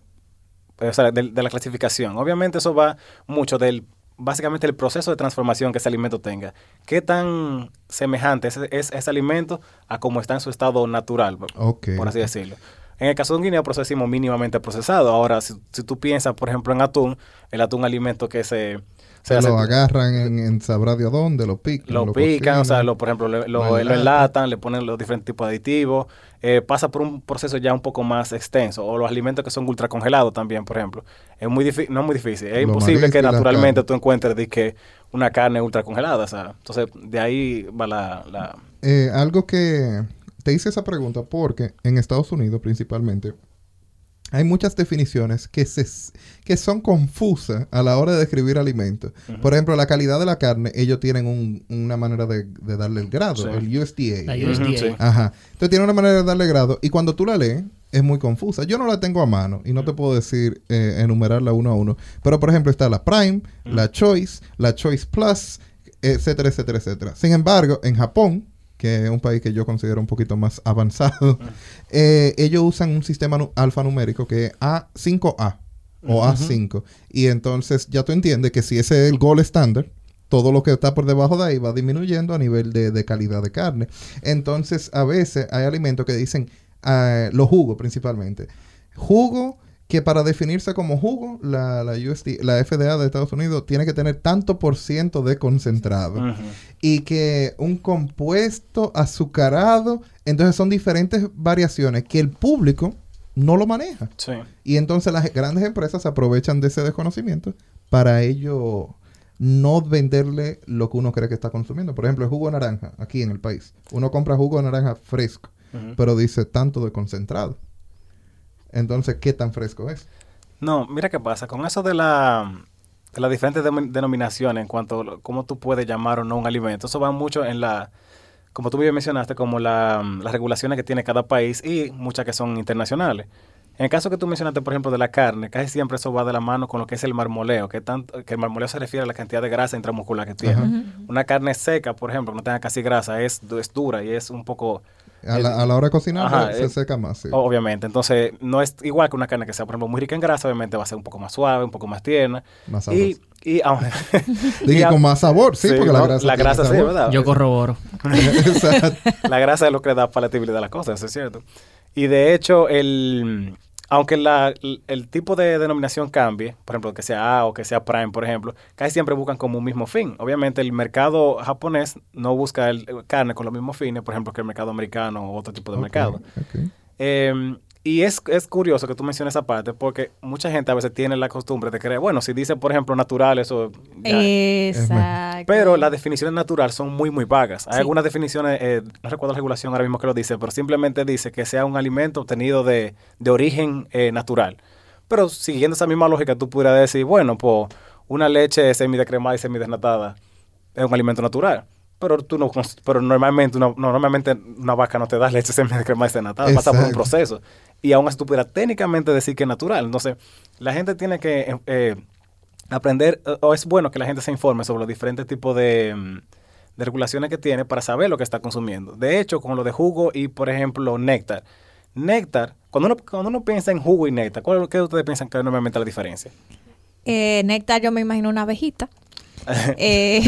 o sea, de, de la clasificación. Obviamente eso va mucho del, básicamente el proceso de transformación que ese alimento tenga. ¿Qué tan semejante es, es ese alimento a como está en su estado natural, por- Ok. por así decirlo? En el caso de un guineo, pues decimos mínimamente procesado. Ahora, si, si tú piensas, por ejemplo, en atún, el atún alimento que se... Se hace- lo agarran en, en sabrá Dios dónde, lo pican. lo pican, o sea, lo, por ejemplo, lo, lo lo enlatan. le ponen los diferentes tipos de aditivos, eh, pasa por un proceso ya un poco más extenso, o los alimentos que son ultra congelados también, por ejemplo. Es muy difícil, no es muy difícil, es imposible que naturalmente tú encuentres de que una carne ultra congelada, o sea, entonces de ahí va la... la Eh, algo que te hice esa pregunta porque en Estados Unidos principalmente hay muchas definiciones que, se, que son confusas a la hora de describir alimentos. Por ejemplo, la calidad de la carne, ellos tienen un- una manera de, de darle el grado, Sí. el USDA. La USDA. sí. Ajá. Entonces tiene una manera de darle grado y cuando tú la lees es muy confusa. Yo no la tengo a mano y no te puedo decir eh, enumerarla uno a uno. Pero por ejemplo está la Prime, la Choice, la Choice Plus, etcétera, etcétera, etcétera. Sin embargo, en Japón, que es un país que yo considero un poquito más avanzado, eh, ellos usan un sistema nu- alfanumérico que es A5A o A5. Y entonces ya tú entiendes que si ese es el gold estándar, todo lo que está por debajo de ahí va disminuyendo a nivel de, de calidad de carne. Entonces, a veces hay alimentos que dicen, ah, los jugos principalmente. Jugo que para definirse como jugo, la, la, USD la FDA de Estados Unidos tiene que tener tanto por ciento de concentrado. Y que un compuesto azucarado, entonces son diferentes variaciones que el público no lo maneja. Sí. Y entonces las grandes empresas aprovechan de ese desconocimiento para ello no venderle lo que uno cree que está consumiendo. Por ejemplo, el jugo de naranja aquí en el país. Uno compra jugo de naranja fresco, pero dice tanto de concentrado. Entonces, ¿qué tan fresco es? No, mira qué pasa. Con eso de, la, de las diferentes denomi- denominaciones en cuanto a cómo tú puedes llamar o no un alimento, eso va mucho en la, como tú bien mencionaste, como la, las regulaciones que tiene cada país y muchas que son internacionales. En el caso que tú mencionaste, por ejemplo, de la carne, casi siempre eso va de la mano con lo que es el marmoleo, que, tanto, que el marmoleo se refiere a la cantidad de grasa intramuscular que tiene. Una carne seca, por ejemplo, que no tenga casi grasa, es, es dura y es un poco... A la, a la hora de cocinar Ajá, se eh, seca más. sí. Obviamente, entonces no es igual que una carne que sea, por ejemplo, muy rica en grasa, obviamente va a ser un poco más suave, un poco más tierna. Más y, sabrosa. y, aún- Dije, y con más sabor, sí, porque la grasa La tiene grasa sí, sabor. ¿verdad? Yo corroboro. Exacto. la grasa es lo que le da palatabilidad a la cosa, eso es cierto. Y de hecho, el, aunque la- el, tipo de denominación cambie, por ejemplo, que sea A o que sea Prime, por ejemplo, casi siempre buscan como un mismo fin. Obviamente, el mercado japonés no busca el, carne con los mismos fines, por ejemplo, que el mercado americano o otro tipo de mercado. ok. Eh, y es, es curioso que tú menciones esa parte porque mucha gente a veces tiene la costumbre de creer, bueno, si dice, por ejemplo, natural, eso... ya. Exacto. Pero las definiciones natural son muy, muy vagas. Hay Sí. algunas definiciones, eh, no recuerdo la regulación ahora mismo que lo dice, pero simplemente dice que sea un alimento obtenido de, de origen eh, natural. Pero siguiendo esa misma lógica, tú pudieras decir, bueno, pues una leche semidescremada y semidesnatada es un alimento natural. Pero tú no, pero normalmente una, no, normalmente una vaca no te da leche semidescremada y semidesnatada, pasa por un proceso. Y aún así tú pudieras técnicamente decir que es natural. Entonces, la gente tiene que eh, eh, aprender, o es bueno que la gente se informe sobre los diferentes tipos de, mm, de regulaciones que tiene para saber lo que está consumiendo. De hecho, con lo de jugo y, por ejemplo, néctar. Néctar, cuando uno, cuando uno piensa en jugo y néctar, ¿cuál, ¿qué ustedes piensan que es normalmente la diferencia? Eh, néctar, yo me imagino una abejita. Eh,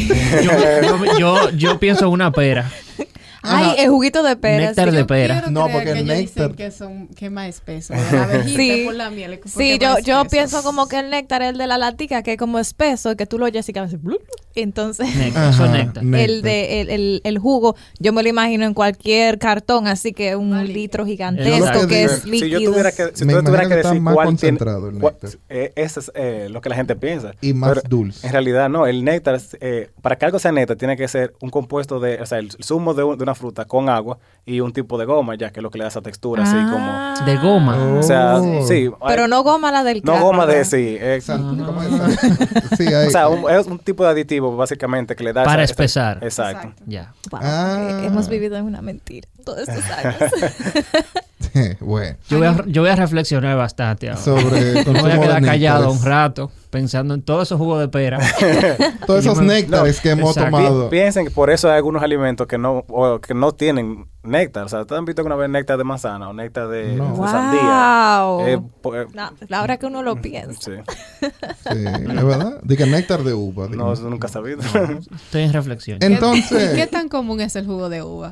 Yo, yo, yo, yo pienso en una pera. ay, el juguito de pera. Néctar sí. de Yo pera. No, porque que el dicen néctar- que son que es más espeso. La abejita Sí. por la miel. Sí, yo, yo pienso como que el néctar es el de la latica, que es como espeso, que tú lo oyes y que hace blu, blu. Entonces, Néctar, eso es Ajá, néctar. el de el, el- el jugo, yo me lo imagino en cualquier cartón, así que un litro Yo gigantesco que es si líquido. yo tuviera que, si Me tú tuviera que decir más cuál tiene, concentrado el cuál- néctar. eh, eso es eh, lo que la gente piensa. Y más Pero dulce. En realidad, no. El néctar, eh, para que algo sea néctar, tiene que ser un compuesto de, o sea, el zumo de, un- de una fruta con agua y un tipo de goma, ya que es lo que le da esa textura, así como. Ah. De goma. O sea, Oh. sí. Pero hay- no goma la del no carro, goma de, ¿verdad? sí. eh, Exacto. ¿Cómo es? Sí, hay. o sea, un- es un tipo de aditivo, básicamente, que le da. Para esa- esa- espesar. Exacto. Exacto. Ya. Wow, Ah. eh, hemos vivido en una mentira todos estos años. bueno. Yo voy, a, yo voy a reflexionar bastante ahora. Sobre Me voy a quedar callado un rato pensando en todos esos jugos de pera. Todos esos néctares no, que hemos exacto. tomado. Pi- Piensen que por eso hay algunos alimentos que no, o que no tienen néctar. O sea, ¿ustedes han visto alguna vez néctar de manzana o néctar de, No. de Wow. sandía? Eh, po- eh, No, la hora que uno lo piensa. sí. Sí, es verdad. Diga néctar de uva. No, digamos. eso nunca he sabido. Estoy en reflexión. ¿Qué- Entonces, ¿Qué tan común es el jugo de uva?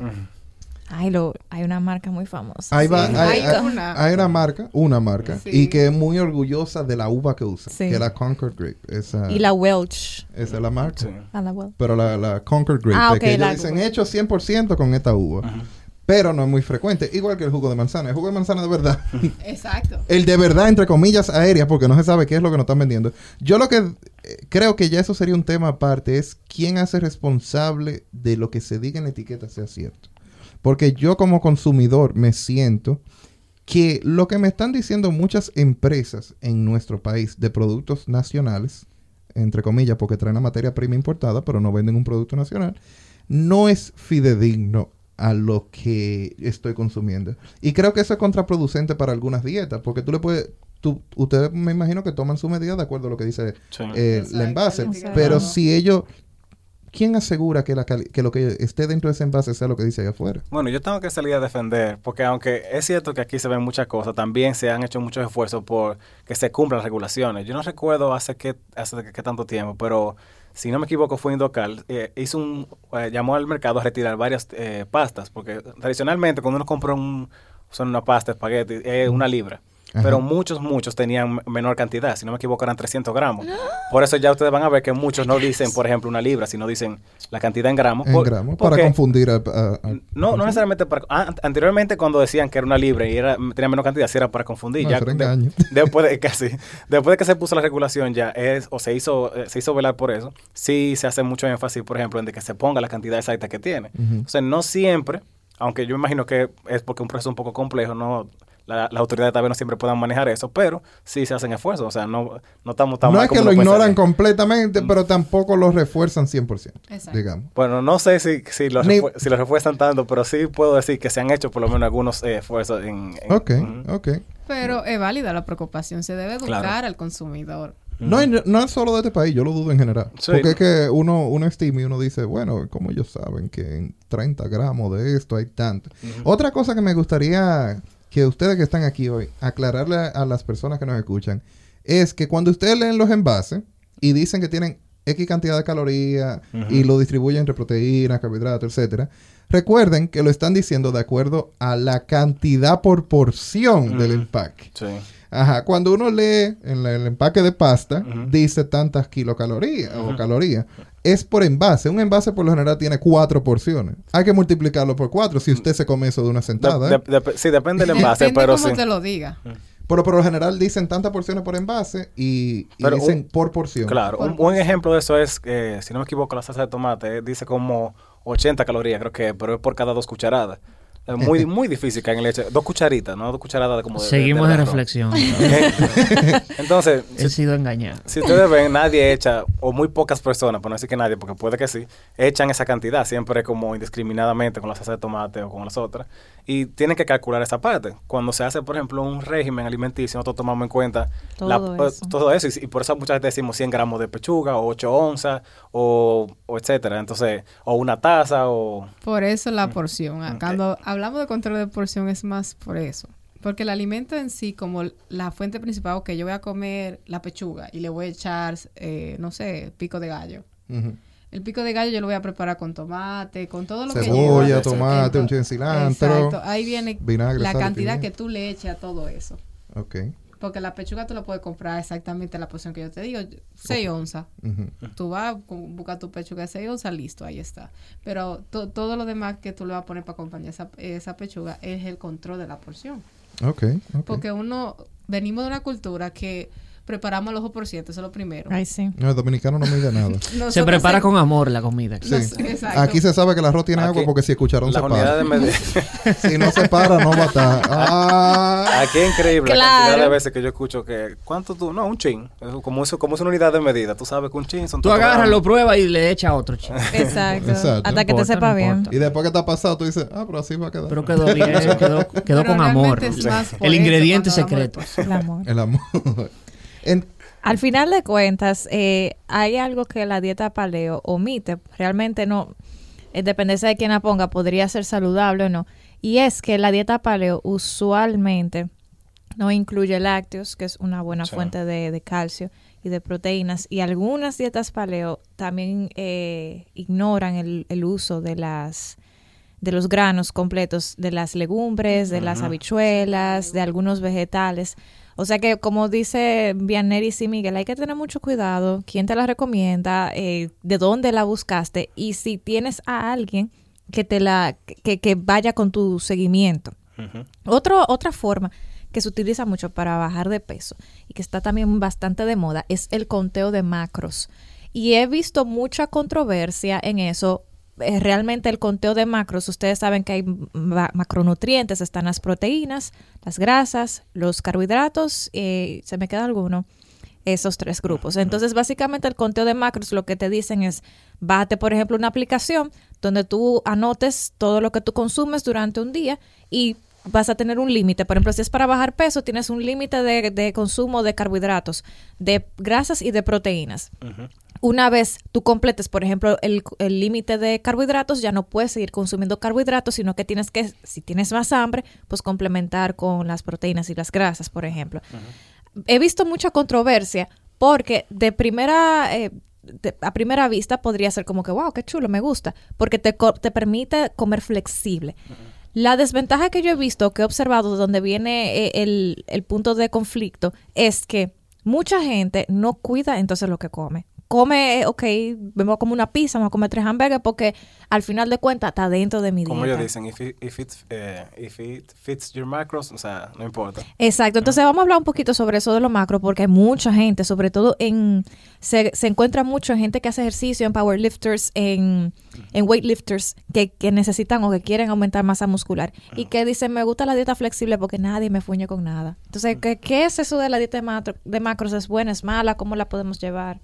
Ay, lo, hay una marca muy famosa. Sí, hay, hay hay- una. hay una marca, una marca, Sí. y que es muy orgullosa de la uva que usa, Sí. que es la Concord Grape. Esa, Y la Welch. esa es la marca. Sí. A la Welch. Pero la, la Concord Grape, Ah, que ellos dicen hecho 100% con esta uva. Pero no es muy frecuente, igual que el jugo de manzana. El jugo de manzana de verdad. Exacto. el de verdad, entre comillas, aérea, porque no se sabe qué es lo que nos están vendiendo. Yo lo que eh, creo que ya eso sería un tema aparte, es quién hace responsable de lo que se diga en la etiqueta sea cierto. Porque yo como consumidor me siento que lo que me están diciendo muchas empresas en nuestro país de productos nacionales, entre comillas, porque traen la materia prima importada, pero no venden un producto nacional, no es fidedigno a lo que estoy consumiendo. Y creo que eso es contraproducente para algunas dietas, porque tú le puedes, tú, ustedes me imagino que toman su medida de acuerdo a lo que dice Sí. eh, el envase, el etiquetado. pero si ellos, ¿quién asegura que, la que lo que esté dentro de ese envase sea lo que dice ahí afuera? Bueno, yo tengo que salir a defender, porque aunque es cierto que aquí se ven muchas cosas, también se han hecho muchos esfuerzos por que se cumplan las regulaciones. Yo no recuerdo hace qué, hace qué tanto tiempo, pero si no me equivoco fue Indocal, eh, hizo un, eh, llamó al mercado a retirar varias eh, pastas, porque tradicionalmente cuando uno compra un, son una pasta, espagueti, es una libra. Ajá. Pero muchos, muchos tenían menor cantidad. Si no me equivoco, eran 300 gramos. Por eso ya ustedes van a ver que muchos no dicen, por ejemplo, una libra, sino dicen la cantidad en gramos. En por- gramos, para confundir a, a- a- no, no necesariamente para... ah, anteriormente cuando decían que era una libre y era, tenía menos cantidad, sí era para confundir. No, ya era de- engaño. después, de, casi, después de que se puso la regulación ya, es, o se hizo, eh, se hizo velar por eso, sí se hace mucho énfasis, por ejemplo, en de que se ponga la cantidad exacta que tiene. O sea, no siempre, aunque yo imagino que es porque es un proceso un poco complejo, no la- las autoridades tal vez no siempre puedan manejar eso, pero sí se hacen esfuerzos. O sea, no, no estamos tan No mal es que lo ignoran pensaría. completamente, pero tampoco lo refuerzan 100%, Exacto. digamos. Bueno, no sé si, si, lo, Ni- refu- si lo refuerzan tanto, pero sí puedo decir que se han hecho por lo menos algunos eh, esfuerzos en... en- Ok, ok. Pero es válida la preocupación. Se debe educar Claro. al consumidor. No, no- no es solo de este país, yo lo dudo en general. Sí. Porque es que uno, uno estima y uno dice, bueno, como ellos saben que en 30 gramos de esto hay tanto. Otra cosa que me gustaría que ustedes que están aquí hoy, aclararle a, a las personas que nos escuchan, es que cuando ustedes leen los envases y dicen que tienen X cantidad de calorías y lo distribuyen entre proteínas, carbohidratos, etcétera, recuerden que lo están diciendo de acuerdo a la cantidad por porción del empaque. Sí. Ajá, cuando uno lee en la- el empaque de pasta, dice tantas kilocalorías o calorías. Es por envase. Un envase por lo general tiene cuatro porciones. Hay que multiplicarlo por cuatro si usted se come eso de una sentada. de- ¿eh? de- sí, depende del envase, Depende pero cómo sí. te lo diga. Pero por lo general dicen tantas porciones por envase y, dicen un- por porción. Claro, Por un buen ejemplo de eso es, eh, si no me equivoco, la salsa de tomate eh, dice como 80 calorías, creo que, pero es por cada dos cucharadas. Es muy, muy difícil caer en leche. Dos cucharitas, ¿no? Dos cucharadas como de, Seguimos de reflexión. Entonces, He si, sido engañado. si ustedes ven, nadie echa, o muy pocas personas, por no decir que nadie, porque puede que sí, echan esa cantidad, siempre como indiscriminadamente con la salsa de tomate o con las otras. Y tienen que calcular esa parte. Cuando se hace, por ejemplo, un régimen alimenticio, nosotros tomamos en cuenta Todo la- eso. todo eso. Y, y por eso muchas veces decimos 100 gramos de pechuga, o 8 onzas, o, o etcétera. Entonces, o una taza, o... Por eso Mm. la porción. Ah. Cuando hablamos de control de porción es más por eso. Porque el alimento en sí, como la fuente principal, que yo voy a comer la pechuga y le voy a echar, eh, no sé, pico de gallo. Ujú. El pico de gallo yo lo voy a preparar con tomate, con todo lo que Cebolla, lleva. tomate, un chin de cilantro. Exacto. Ahí viene vinagre, la cantidad pimienta. que tú le eches a todo eso. Ok. Porque la pechuga tú lo puedes comprar exactamente la porción que yo te digo, 6 onzas. Ujú. Tú vas, con- busca tu pechuga de 6 onzas, listo, ahí está. Pero to- todo lo demás que tú le vas a poner para acompañar esa, esa pechuga es el control de la porción. Ok, ok. Porque uno, venimos de una cultura que preparamos el ojo por ciento, eso es lo primero. Ay, sí. No, el dominicano no mide nada. Se prepara se- con amor la comida. Sí. Nos- exacto. Aquí se sabe que el arroz tiene Aquí- agua porque si escucharon se de para. medida. Si no se para, no va a estar. Ah. Aquí es increíble la Claro. cantidad de veces que yo escucho que... ¿Cuánto tú? No, un chin. Como, eso, como es una unidad de medida. Tú sabes que un chin son Tú agarras, lo pruebas y le echas otro chico. Exacto. Exacto. Hasta No que te sepa no bien. importa. Y después que está pasado, tú dices, ah, pero así va a quedar. Pero quedó bien, quedó, quedó Pero con amor. es El ingrediente secreto. El amor. El amor. En- Al final de cuentas, eh, hay algo que la dieta paleo omite. Realmente no, eh, dependencia de quién la ponga, podría ser saludable o no. Y es que la dieta paleo usualmente no incluye lácteos, que es una buena Sí. fuente de, de calcio y de proteínas. Y algunas dietas paleo también eh, ignoran el, el uso de las de los granos completos, de las legumbres, de las habichuelas, de algunos vegetales. O sea que, como dice Vianeris y Miguel, hay que tener mucho cuidado. ¿Quién te la recomienda? Eh, ¿De dónde la buscaste? Y si tienes a alguien que te la que, que vaya con tu seguimiento. Otro, otra forma que se utiliza mucho para bajar de peso y que está también bastante de moda es el conteo de macros. Y he visto mucha controversia en eso. Eh, realmente el conteo de macros, ustedes saben que hay ma- macronutrientes, están las proteínas, las grasas, los carbohidratos, eh, ¿se me queda alguno? Esos tres grupos. Entonces, básicamente el conteo de macros lo que te dicen es, bájate, por ejemplo, una aplicación donde tú anotes todo lo que tú consumes durante un día y vas a tener un límite. Por ejemplo, si es para bajar peso, tienes un límite de, de consumo de carbohidratos, de grasas y de proteínas. Una vez tú completes, por ejemplo, el límite de carbohidratos, ya no puedes seguir consumiendo carbohidratos, sino que tienes que, si tienes más hambre, pues complementar con las proteínas y las grasas, por ejemplo. He visto mucha controversia porque de primera, eh, de- a primera vista podría ser como que, wow, qué chulo, me gusta, porque te, permite comer flexible. La desventaja que yo he visto, que he observado, donde viene eh, el, el punto de conflicto, es que mucha gente no cuida entonces lo que come. Come, eh, ok, me voy a comer una pizza, me voy a comer tres hamburgues porque al final de cuentas está dentro de mi Como dieta. ellos dicen, if it, if, it, eh, if it fits your macros, o sea, no importa. Exacto, entonces vamos a hablar un poquito sobre eso de los macros porque hay mucha gente, sobre todo en, se, se encuentra mucho en gente que hace ejercicio, en powerlifters, en, en weightlifters, que, que necesitan o que quieren aumentar masa muscular y que dicen, me gusta la dieta flexible porque nadie me fuñe con nada. Entonces, ¿qué, qué es eso de la dieta de, macro- de macros? ¿Es buena, es mala? ¿Cómo la podemos llevar?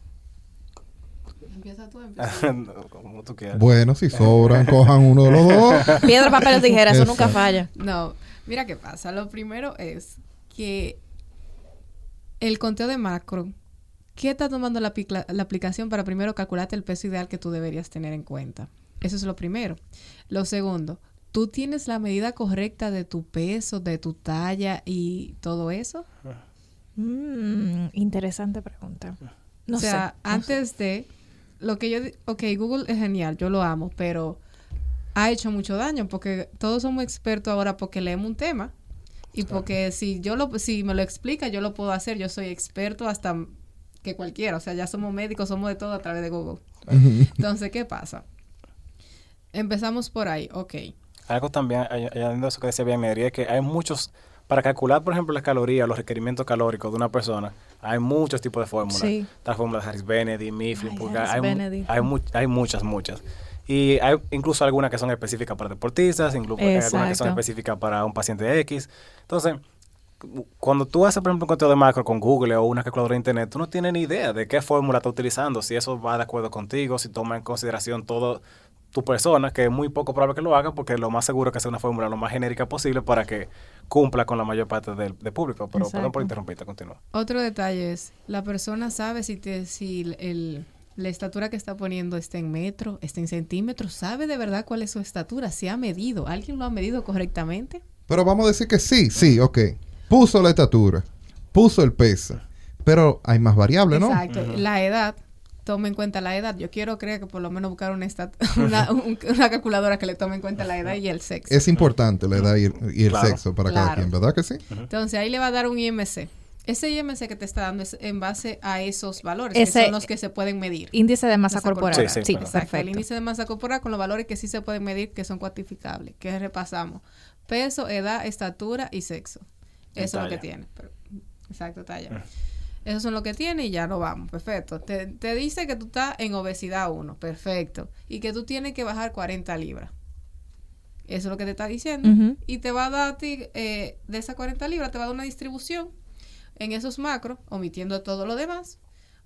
Empieza tú, empieza. Como tú quieras. Bueno, si sobran, cojan uno de los dos. Piedra, papel o tijera, eso nunca falla. No, mira qué pasa. Lo primero es que el conteo de macro, ¿qué está tomando la, la aplicación para primero calcularte el peso ideal que tú deberías tener en cuenta? Eso es lo primero. Lo segundo, ¿tú tienes la medida correcta de tu peso, de tu talla y todo eso? Mm, interesante pregunta. No o sea, sé, no antes de lo que yo, ok, Google es genial, yo lo amo, pero ha hecho mucho daño porque todos somos expertos ahora porque leemos un tema y porque si yo lo, si me lo explica, yo lo puedo hacer, yo soy experto hasta que cualquiera, o sea, ya somos médicos, somos de todo a través de Google. Entonces, ¿qué pasa? Empezamos por ahí, ok. Algo también, añadiendo eso que decía bien Mary, es que hay muchos, para calcular, por ejemplo, las calorías, los requerimientos calóricos de una persona, hay muchos tipos de fórmulas. Sí. Está la fórmula de Harris-Benedict, Mifflin, Ay, Pulgar, hay, Harris-Benedict. hay, mu- hay muchas, muchas. Y hay incluso algunas que son específicas para deportistas, incluso hay algunas que son específicas para un paciente X. Entonces, cu- cuando tú haces, por ejemplo, un conteo de macro con Google o una calculadora de internet, tú no tienes ni idea de qué fórmula está utilizando, si eso va de acuerdo contigo, si toma en consideración todo tu persona, que es muy poco probable que lo haga, porque lo más seguro es que sea una fórmula lo más genérica posible para que cumpla con la mayor parte del, del público. Pero perdón por Exacto. interrumpirte, continúa. Otro detalle es, la persona sabe si, te, si el- el- la estatura que está poniendo está en metro, está en centímetros, sabe de verdad cuál es su estatura, se ha medido, ¿alguien lo ha medido correctamente? Pero vamos a decir que sí, sí, ok. Puso la estatura, puso el peso, pero hay más variables, ¿no? Exacto, la edad, tome en cuenta la edad, yo quiero creer que por lo menos buscar una, una, un- una calculadora que le tome en cuenta la edad y el sexo. Es importante la edad y el, y el Claro. sexo para cada quien, ¿verdad que sí? Entonces ahí le va a dar un IMC. Ese IMC que te está dando es en base a esos valores, Ese- que son los que se pueden medir. Índice de masa Masa corporal. corporal. Sí, Sí, sí, claro. Exacto, el perfecto. índice de masa corporal con los valores que sí se pueden medir, que son cuantificables, que repasamos. Peso, edad, estatura y sexo. Y Eso es lo que tiene. Pero- exacto, talla. Eso son lo que tiene y ya no vamos. Perfecto. Te, te dice que tú estás en obesidad 1. Perfecto. Y que tú tienes que bajar 40 libras. Eso es lo que te está diciendo. Y te va a dar a ti, eh, de esas 40 libras, te va a dar una distribución en esos macros, omitiendo todo lo demás,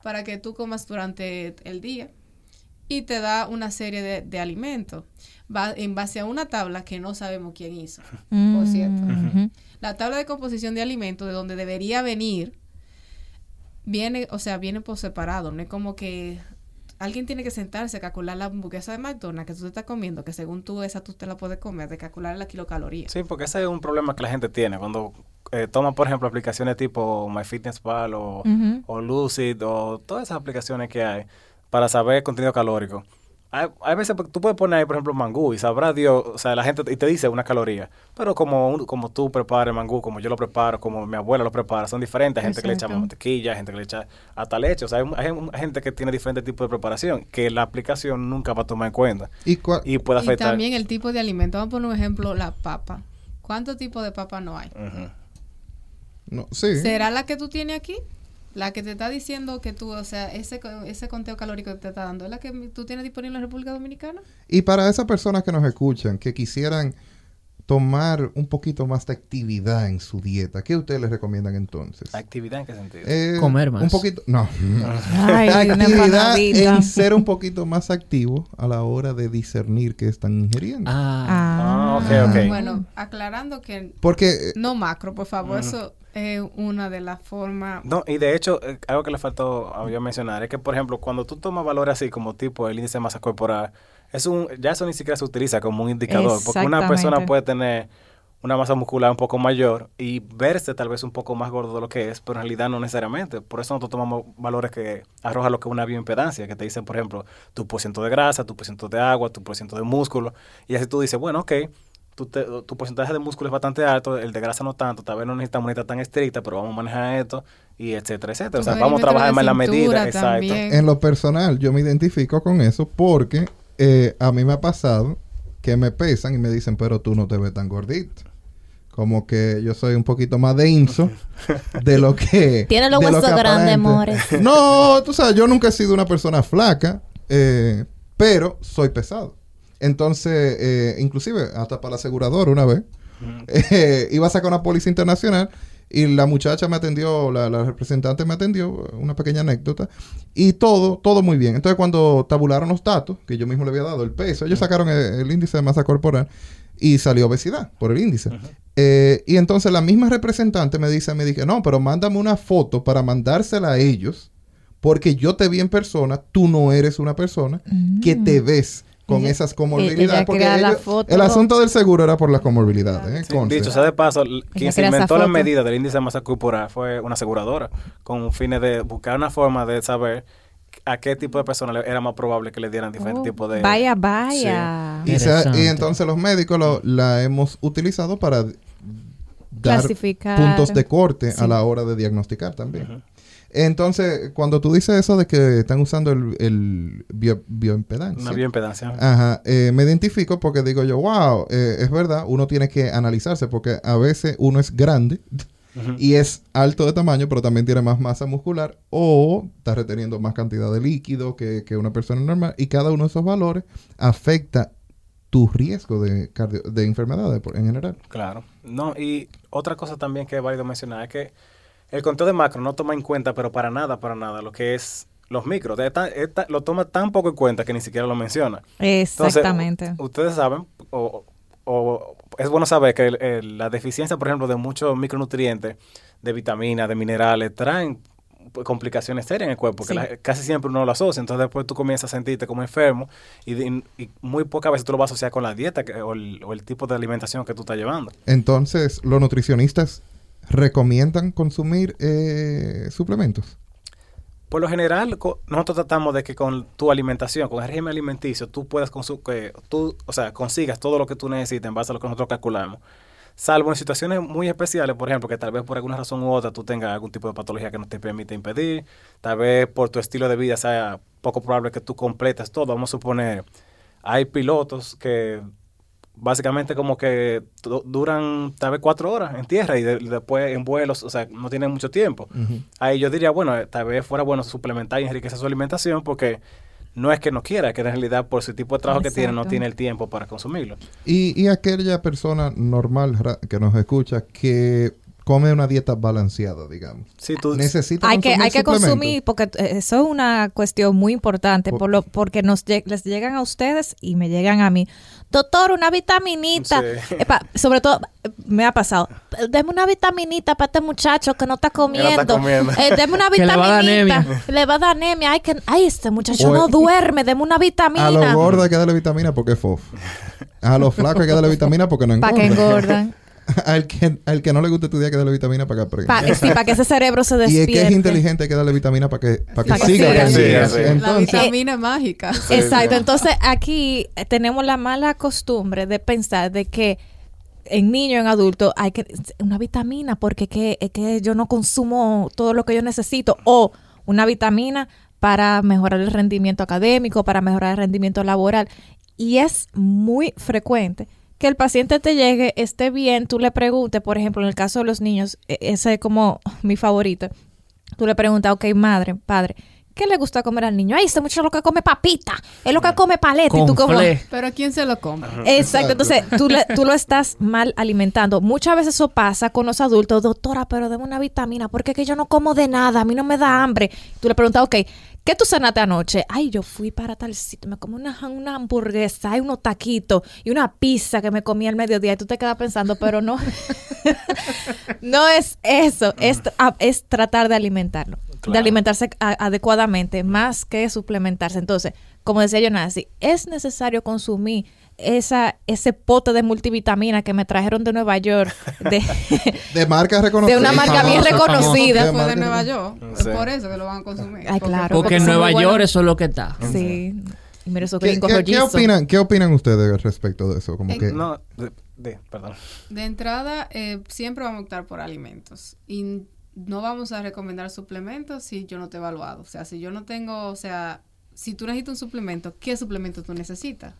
para que tú comas durante el día. Y te da una serie de, de alimentos va en base a una tabla que no sabemos quién hizo, por cierto. Ujú. La tabla de composición de alimentos, de donde debería venir, viene, o sea, viene por separado. No es como que alguien tiene que sentarse a calcular la hamburguesa de McDonald's que tú te estás comiendo, que según tú esa tú te la puedes comer, de calcular la kilocaloría. Sí, porque ese es un problema que la gente tiene cuando eh, toma, por ejemplo, aplicaciones tipo MyFitnessPal o, o Lucid o todas esas aplicaciones que hay para saber contenido calórico. Hay, hay veces que tú puedes poner ahí, por ejemplo, mangú y sabrá Dios, o sea, la gente y te dice una caloría, pero como un- como tú preparas el mangú, como yo lo preparo, como mi abuela lo prepara, son diferentes. Hay gente que le echa mantequilla, hay gente que le echa hasta leche, o sea, hay, hay- gente que tiene diferentes tipos de preparación que la aplicación nunca va a tomar en cuenta ¿Y y puede Y afectar. también el tipo de alimento. Vamos a poner un ejemplo, la papa. ¿Cuántos tipos de papa no hay? Ujú. no, sí. ¿Será la que tú tienes aquí? La que te está diciendo que tú, o sea, ese, ese conteo calórico que te está dando, ¿es la que tú tienes disponible en la República Dominicana? Y para esas personas que nos escuchan, que quisieran tomar un poquito más de actividad en su dieta, ¿qué ustedes les recomiendan entonces? ¿Actividad en qué sentido? Eh, Comer más. Un poquito, no. Ay, actividad en ser un poquito más activo a la hora de discernir qué están ingiriendo. Ah, Ah, ok, Ah. ok. Bueno, aclarando que Porque eh, no macro, por favor, eso es una de las formas. No, y de hecho, eh, algo que le faltó a yo mencionar es que, por ejemplo, cuando tú tomas valores así como tipo el índice de masa corporal, es un, ya eso ni siquiera se utiliza como un indicador, porque una persona puede tener una masa muscular un poco mayor y verse tal vez un poco más gordo de lo que es, pero en realidad no necesariamente. Por eso nosotros tomamos valores que arrojan lo que es una bioimpedancia, que te dicen, por ejemplo, tu porciento de grasa, tu porciento de agua, tu porciento de músculo, y así tú dices, bueno, ok, tu, te- tu porcentaje de músculo es bastante alto, el de grasa no tanto, tal vez no necesitamos una dieta tan estricta, pero vamos a manejar esto, y etcétera, etcétera. O sea, vamos a trabajar más la cintura medida, exacto. En lo personal, yo me identifico con eso porque eh, a mí me ha pasado que me pesan y me dicen, pero tú no te ves tan gordito. Como que yo soy un poquito más denso de lo que. Tiene los huesos grandes, amores. No, tú sabes, yo nunca he sido una persona flaca, eh, pero soy pesado. Entonces, eh, inclusive, hasta para la aseguradora una vez, eh, iba a sacar una póliza internacional y la muchacha me atendió, la, la representante me atendió, una pequeña anécdota, y todo, todo muy bien. Entonces, cuando tabularon los datos, que yo mismo le había dado el peso, ellos sacaron el, el índice de masa corporal y salió obesidad por el índice. Eh, y entonces la misma representante me dice, me dije, no, pero mándame una foto para mandársela a ellos, porque yo te vi en persona, tú no eres una persona que te ves con Ella- esas comorbilidades. Porque ellos- el asunto del seguro era por las comorbilidades. ¿eh? Sí, dicho sea de paso, quien se inventó la medida del índice de masa corporal fue una aseguradora, con fines de buscar una forma de saber a qué tipo de personas le- era más probable que le dieran diferentes Oh, tipos de... Vaya, vaya. Y, entonces los médicos lo- la hemos utilizado para dar Clasificar. puntos de corte Sí. a la hora de diagnosticar también. Entonces, cuando tú dices eso de que están usando el, el bio- bioimpedancia, Una bioimpedancia. Ajá, eh, me identifico porque digo yo, wow, eh, es verdad, uno tiene que analizarse porque a veces uno es grande y es alto de tamaño, pero también tiene más masa muscular o está reteniendo más cantidad de líquido que, que una persona normal y cada uno de esos valores afecta tu riesgo de, cardio- de enfermedades en general. Claro. No, y otra cosa también que es válido mencionar es que el conteo de macro no toma en cuenta, pero para nada, para nada, lo que es los micros. Lo toma tan poco en cuenta que ni siquiera lo menciona. Exactamente. ustedes saben, o, o es bueno saber que el- el- la deficiencia, por ejemplo, de muchos micronutrientes, de vitaminas, de minerales, traen complicaciones serias en el cuerpo, que Sí. la- casi siempre uno lo asocia. Entonces después tú comienzas a sentirte como enfermo y, de- y muy pocas veces tú lo vas a asociar con la dieta que- o, el, o el tipo de alimentación que tú estás llevando. Entonces, los nutricionistas recomiendan consumir eh, suplementos. Por lo general, nosotros tratamos de que con tu alimentación, con el régimen alimenticio, tú puedas que tú, o sea, consigas todo lo que tú necesitas en base a lo que nosotros calculamos. Salvo en situaciones muy especiales, por ejemplo, que tal vez por alguna razón u otra tú tengas algún tipo de patología que no te permite impedir, tal vez por tu estilo de vida sea poco probable que tú completes todo. Vamos a suponer, hay pilotos que básicamente como que du- duran tal vez cuatro horas en tierra y de- después en vuelos, o sea, no tienen mucho tiempo. Ahí yo diría, bueno, eh, tal vez fuera bueno suplementar y enriquecer su alimentación porque no es que no quiera, que en realidad por su tipo de trabajo que tiene no tiene el tiempo para consumirlo. Y, y aquella persona normal que nos escucha que come una dieta balanceada, digamos. Si tú, Necesita Hay que, consumir hay que consumir, porque eh, eso es una cuestión muy importante, Por- por lo, porque nos les llegan a ustedes y me llegan a mí. Doctor, una vitaminita. Sí. Epa, sobre todo, me ha pasado. Deme una vitaminita para este muchacho que no está comiendo. comiendo. Eh, deme una Que le va a dar vitaminita. anemia. Le va a dar anemia. Ay, que, ay este muchacho O- no duerme. Deme una A vitamina. los gordos hay que darle vitamina porque es fofo. A los flacos hay que darle vitamina porque no Para engordan. que engordan. al, que, al que no le guste estudiar hay que darle vitamina para que. Pa- sí, para que ese cerebro se y despierte. es que es inteligente hay que darle vitamina para que, para que Pa' que siga. Sí, sí. La Entonces, vitamina mágica. Exacto, entonces aquí eh, tenemos la mala costumbre de pensar de que en niño, en adulto, hay que una vitamina porque que, es que yo no consumo todo lo que yo necesito o una vitamina para mejorar el rendimiento académico, para mejorar el rendimiento laboral. Y es muy frecuente que el paciente te llegue, esté bien, tú le preguntes, por ejemplo, en el caso de los niños, e- ese es como mi favorito, tú le preguntas, ok, madre, padre, ¿qué le gusta comer al niño? Ay, este muchacho lo que come papita, es lo que come paleta. Y tú como. Pero ¿quién se lo come? Exacto, entonces tú, le- tú lo estás mal alimentando. Muchas veces eso pasa con los adultos, doctora, pero deme una vitamina, porque es que yo no como de nada, a mí no me da hambre. Tú le preguntas, ok, ¿qué tú cenaste anoche? Ay, yo fui para tal sitio, me comí una, una hamburguesa, hay unos taquitos y una pizza que me comí al mediodía. Y tú te quedas pensando, pero no, no es eso, es, a- es tratar de alimentarlo, de alimentarse a- adecuadamente, más que suplementarse. Entonces, como decía yo, si es necesario consumir esa, ese pote de multivitamina que me trajeron de Nueva York, de, de marca reconocida. de una marca bien famoso, reconocida. Fue de Nueva York. Es Sí. por eso que lo van a consumir. Ay, claro. Porque en Nueva. York eso es lo que está. Sí. Y mira esos ¿Qué, qué- qué opinan, ¿Qué opinan ustedes respecto de eso? Como Eh, que no, de- De, perdón. De entrada, eh, siempre vamos a optar por alimentos. Y no vamos a recomendar suplementos si yo no te he evaluado. O sea, si yo no tengo, o sea, si tú necesitas un suplemento, ¿qué suplemento tú necesitas?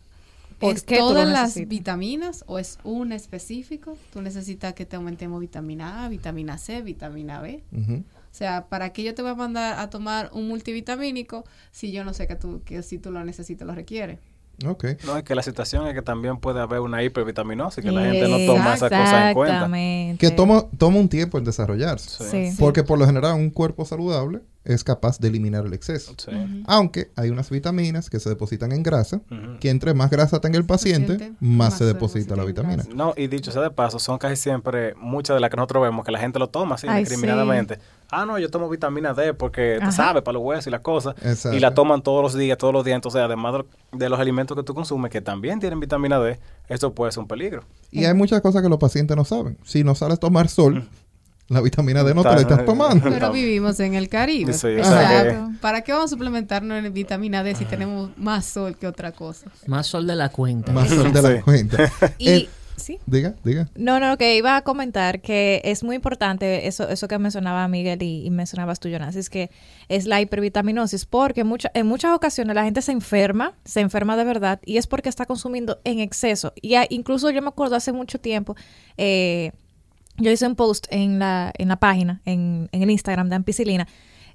¿Por ¿Es qué todas las vitaminas o es un específico? Tú necesitas que te aumentemos vitamina A, vitamina C, vitamina B. O sea, ¿para qué yo te voy a mandar a tomar un multivitamínico si yo no sé que tú, que si tú lo necesitas, lo requieres? No, es que la situación es que también puede haber una hipervitaminosis, que la gente no toma esas cosas en cuenta. Exactamente. Que toma, toma un tiempo en desarrollarse. Sí. Sí. Porque por lo general un cuerpo saludable es capaz de eliminar el exceso. Sí. Aunque hay unas vitaminas que se depositan en grasa, que entre más grasa tenga el paciente, Paciente, más más se se deposita la vitamina. No, y dicho sea de paso, son casi siempre muchas de las que nosotros vemos que la gente lo toma así indiscriminadamente. Ah, no, yo tomo vitamina D porque, Ajá. tú sabes, para los huesos y las cosas. Exacto. Y la toman todos los días, todos los días. Entonces, además de, los alimentos que tú consumes, que también tienen vitamina D, esto puede ser un peligro. Y hay muchas cosas que los pacientes no saben. Si no sales a tomar sol, la vitamina D no te la Está- estás tomando. Pero vivimos en el Caribe. Sí, o o sea sea, que- ¿para qué vamos a suplementarnos en vitamina D si tenemos más sol que otra cosa? Más sol de la cuenta. Más sol de la cuenta. Y, Eh, sí. diga, diga. No, no, que iba a comentar que es muy importante eso, eso que mencionaba Miguel y, y mencionabas tú, Jonas, es que es la hipervitaminosis, porque mucha, en muchas ocasiones la gente se enferma, se enferma de verdad, y es porque está consumiendo en exceso. Y a- incluso yo me acuerdo hace mucho tiempo, eh, yo hice un post en la, en la página, en, en el Instagram de Ampicilina,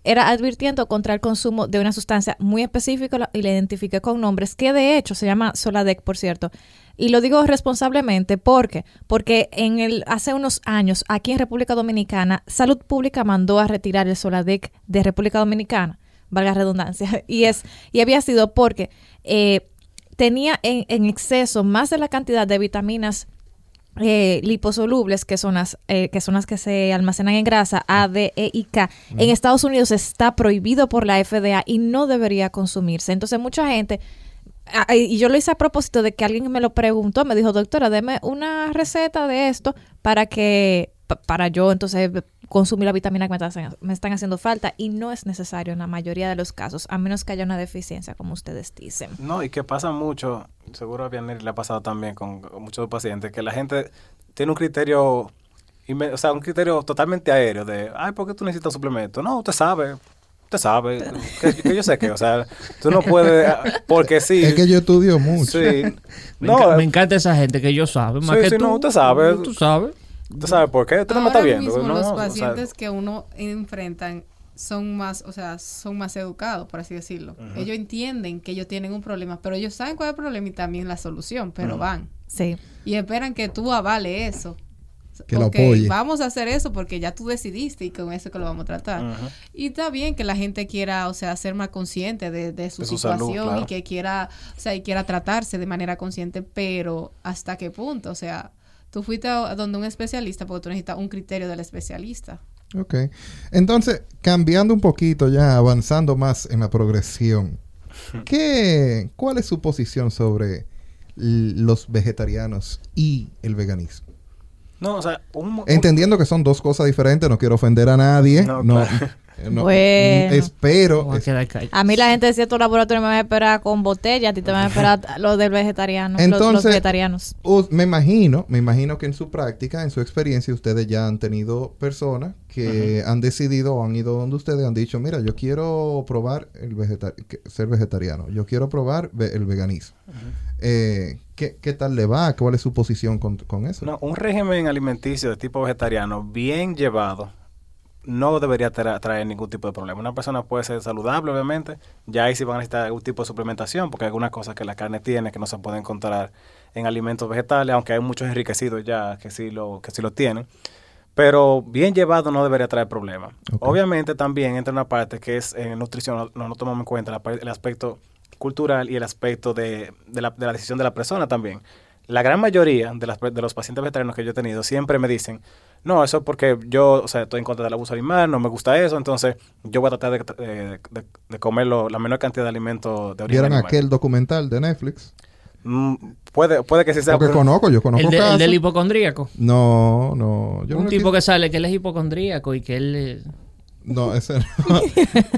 era advirtiendo contra el consumo de una sustancia muy específica y la identifiqué con nombres que de hecho se llama Soladec, por cierto. Y lo digo responsablemente porque porque en el hace unos años aquí en República Dominicana Salud Pública mandó a retirar el Soladec de República Dominicana, valga redundancia, y es y había sido porque eh, tenía en, en exceso más de la cantidad de vitaminas eh, liposolubles, que son las eh, que son las que se almacenan en grasa, A, D, E y K, en Estados Unidos está prohibido por la FDA y no debería consumirse. Entonces mucha gente y yo lo hice a propósito de que alguien me lo preguntó, me dijo, doctora, deme una receta de esto para que, pa- para yo entonces consumir la vitamina que me están, me están haciendo falta y no es necesario en la mayoría de los casos, a menos que haya una deficiencia, como ustedes dicen. No, y que pasa mucho, seguro a Vianney le ha pasado también con, muchos pacientes, que la gente tiene un criterio, o sea, un criterio totalmente aéreo de, ay, ¿por qué tú necesitas suplemento? No, usted sabe, usted sabe, que, que yo sé que, o sea, tú no puedes, ah, porque sí. Es que yo estudio mucho. Sí. Me, No, enca- me eh, encanta esa gente que yo sabe. Más Sí, que sí, tú. no, usted sabe. Tú sabes. usted sabe por qué, usted no me Ahora está viendo. mismo ¿no? los O sea, pacientes que uno enfrentan son más, o sea, son más educados, por así decirlo. Ellos entienden que ellos tienen un problema, pero ellos saben cuál es el problema y también la solución, pero van. Sí. Y esperan que tú avale eso. Que lo apoye. Vamos a hacer eso porque ya tú decidiste y con eso que lo vamos a tratar. Y está bien que la gente quiera, o sea, ser más consciente de, de su De su salud, situación claro. y que quiera, o sea, y quiera tratarse de manera consciente, pero ¿hasta qué punto? O sea, tú fuiste a donde un especialista porque tú necesitas un criterio del especialista. Ok. Entonces, cambiando un poquito ya, avanzando más en la progresión, ¿qué, ¿cuál es su posición sobre los vegetarianos y el veganismo? No, o sea, un, un- Entendiendo que son dos cosas diferentes, no quiero ofender a nadie. No, No, eh, no, Bueno. espero. A es- mí la gente de ciertos laboratorios me va a esperar con botella, a ti te van a esperar lo del vegetariano, los- los, Entonces- vegetarianos. us- me imagino, me imagino que en su práctica, en su experiencia, ustedes ya han tenido personas que han decidido o han ido donde ustedes han dicho, mira, yo quiero probar el vegeta- que- ser vegetariano, yo quiero probar ve- el veganismo. Eh, ¿qué, qué tal le va? ¿Cuál es su posición con, con eso? no, un régimen alimenticio de tipo vegetariano bien llevado no debería tra- traer ningún tipo de problema. Una persona puede ser saludable, obviamente. Ya ahí sí van a necesitar algún tipo de suplementación, porque hay algunas cosas que la carne tiene que no se pueden encontrar en alimentos vegetales, aunque hay muchos enriquecidos ya que sí lo, que sí lo tienen. Pero bien llevado no debería traer problema. Ok. Obviamente también entra una parte que es en nutrición, no, no tomamos en cuenta el aspecto cultural y el aspecto de, de la, de la decisión de la persona también. La gran mayoría de, las, de los pacientes vegetarianos que yo he tenido siempre me dicen, no, eso es porque yo, o sea, estoy en contra del abuso animal, no me gusta eso, entonces yo voy a tratar de, de, de- de comer lo- la menor cantidad de alimentos de origen ¿Vieron animal. aquel documental de Netflix? Mm, puede, puede que sí sea... Porque pero- conozco, yo conozco El, de- el del hipocondríaco. No, no. Yo un no tipo que sale que él es hipocondríaco y que él... No, ese no.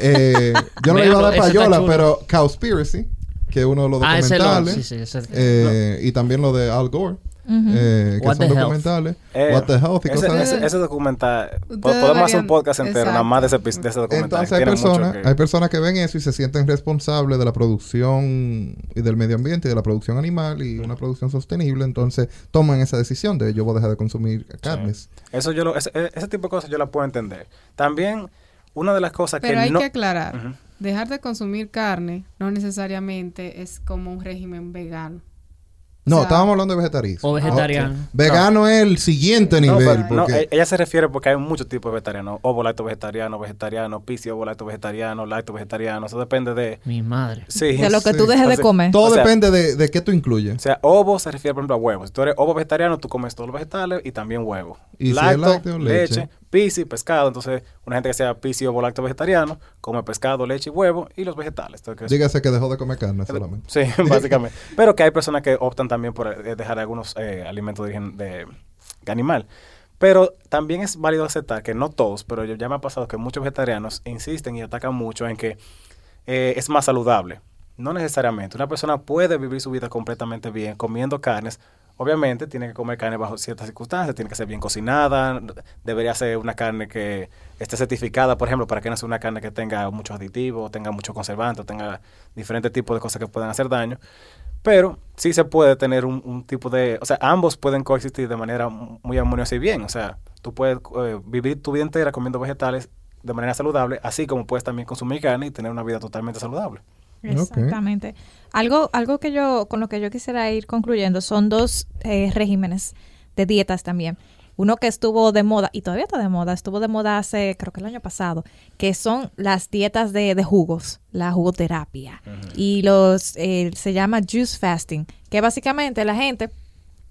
Eh, yo no le iba a dar payola, pero Cowspiracy, que es uno de los Ah, ese lo... documentales. Sí, sí, ese- eh, Y también lo de Al Gore. Eh, que What son documentales. Eh, What the Health y ese, cosas ese, así. ese documental. Podemos hacer un podcast entero nada más de ese, de documental. Entonces hay personas, que- hay personas que ven eso y se sienten responsables de la producción y del medio ambiente y de la producción animal y una producción sostenible. Entonces toman esa decisión de yo voy a dejar de consumir carnes. Eso yo lo, ese, ese tipo de cosas yo la puedo entender. También, una de las cosas Pero que hay no... que aclarar, dejar de consumir carne no necesariamente es como un régimen vegano. No, O sea, estábamos hablando de vegetariano. O vegetariano. Vegano es el siguiente No, nivel. pero- no, porque e- ella se refiere porque hay muchos tipos de vegetarianos. Ovo lacto vegetariano, vegetariano, pisci ovo lacto vegetariano, lacto vegetariano. Eso depende de... Mi madre. Sí. De lo que Sí. tú dejes de comer. todo o sea- depende de, de qué tú incluyes. O sea, ovo se refiere, por ejemplo, a huevos. Si tú eres ovo vegetariano, tú comes todos los vegetales y también huevos. Y si es Lacto, lácteo, leche. leche, pisci, pescado. Entonces, una gente que sea pisci ovo lacto vegetariano, come pescado, leche y huevo y los vegetales. Entonces, Dígase que dejó de comer carne solamente. Sí, básicamente. Pero que hay personas que optan también por eh, dejar algunos eh, alimentos de origen de, de animal. Pero también es válido aceptar que no todos, pero ya me ha pasado que muchos vegetarianos insisten y atacan mucho en que eh, es más saludable. No necesariamente. Una persona puede vivir su vida completamente bien comiendo carnes. Obviamente tiene que comer carne bajo ciertas circunstancias, tiene que ser bien cocinada, debería ser una carne que esté certificada, por ejemplo, para que no sea una carne que tenga muchos aditivos, tenga muchos conservantes, tenga diferentes tipos de cosas que puedan hacer daño. Pero sí se puede tener un, un tipo de... O sea, ambos pueden coexistir de manera mu- muy armoniosa y bien. O sea, tú puedes eh, vivir tu vida entera comiendo vegetales de manera saludable, así como puedes también consumir carne y tener una vida totalmente saludable. Exactamente. Algo, algo que yo, con lo que yo quisiera ir concluyendo son dos eh, regímenes de dietas también. Uno que estuvo de moda, y todavía está de moda, estuvo de moda hace, creo que el año pasado, que son las dietas de, de jugos, la jugoterapia. Y los, eh, se llama juice fasting, que básicamente la gente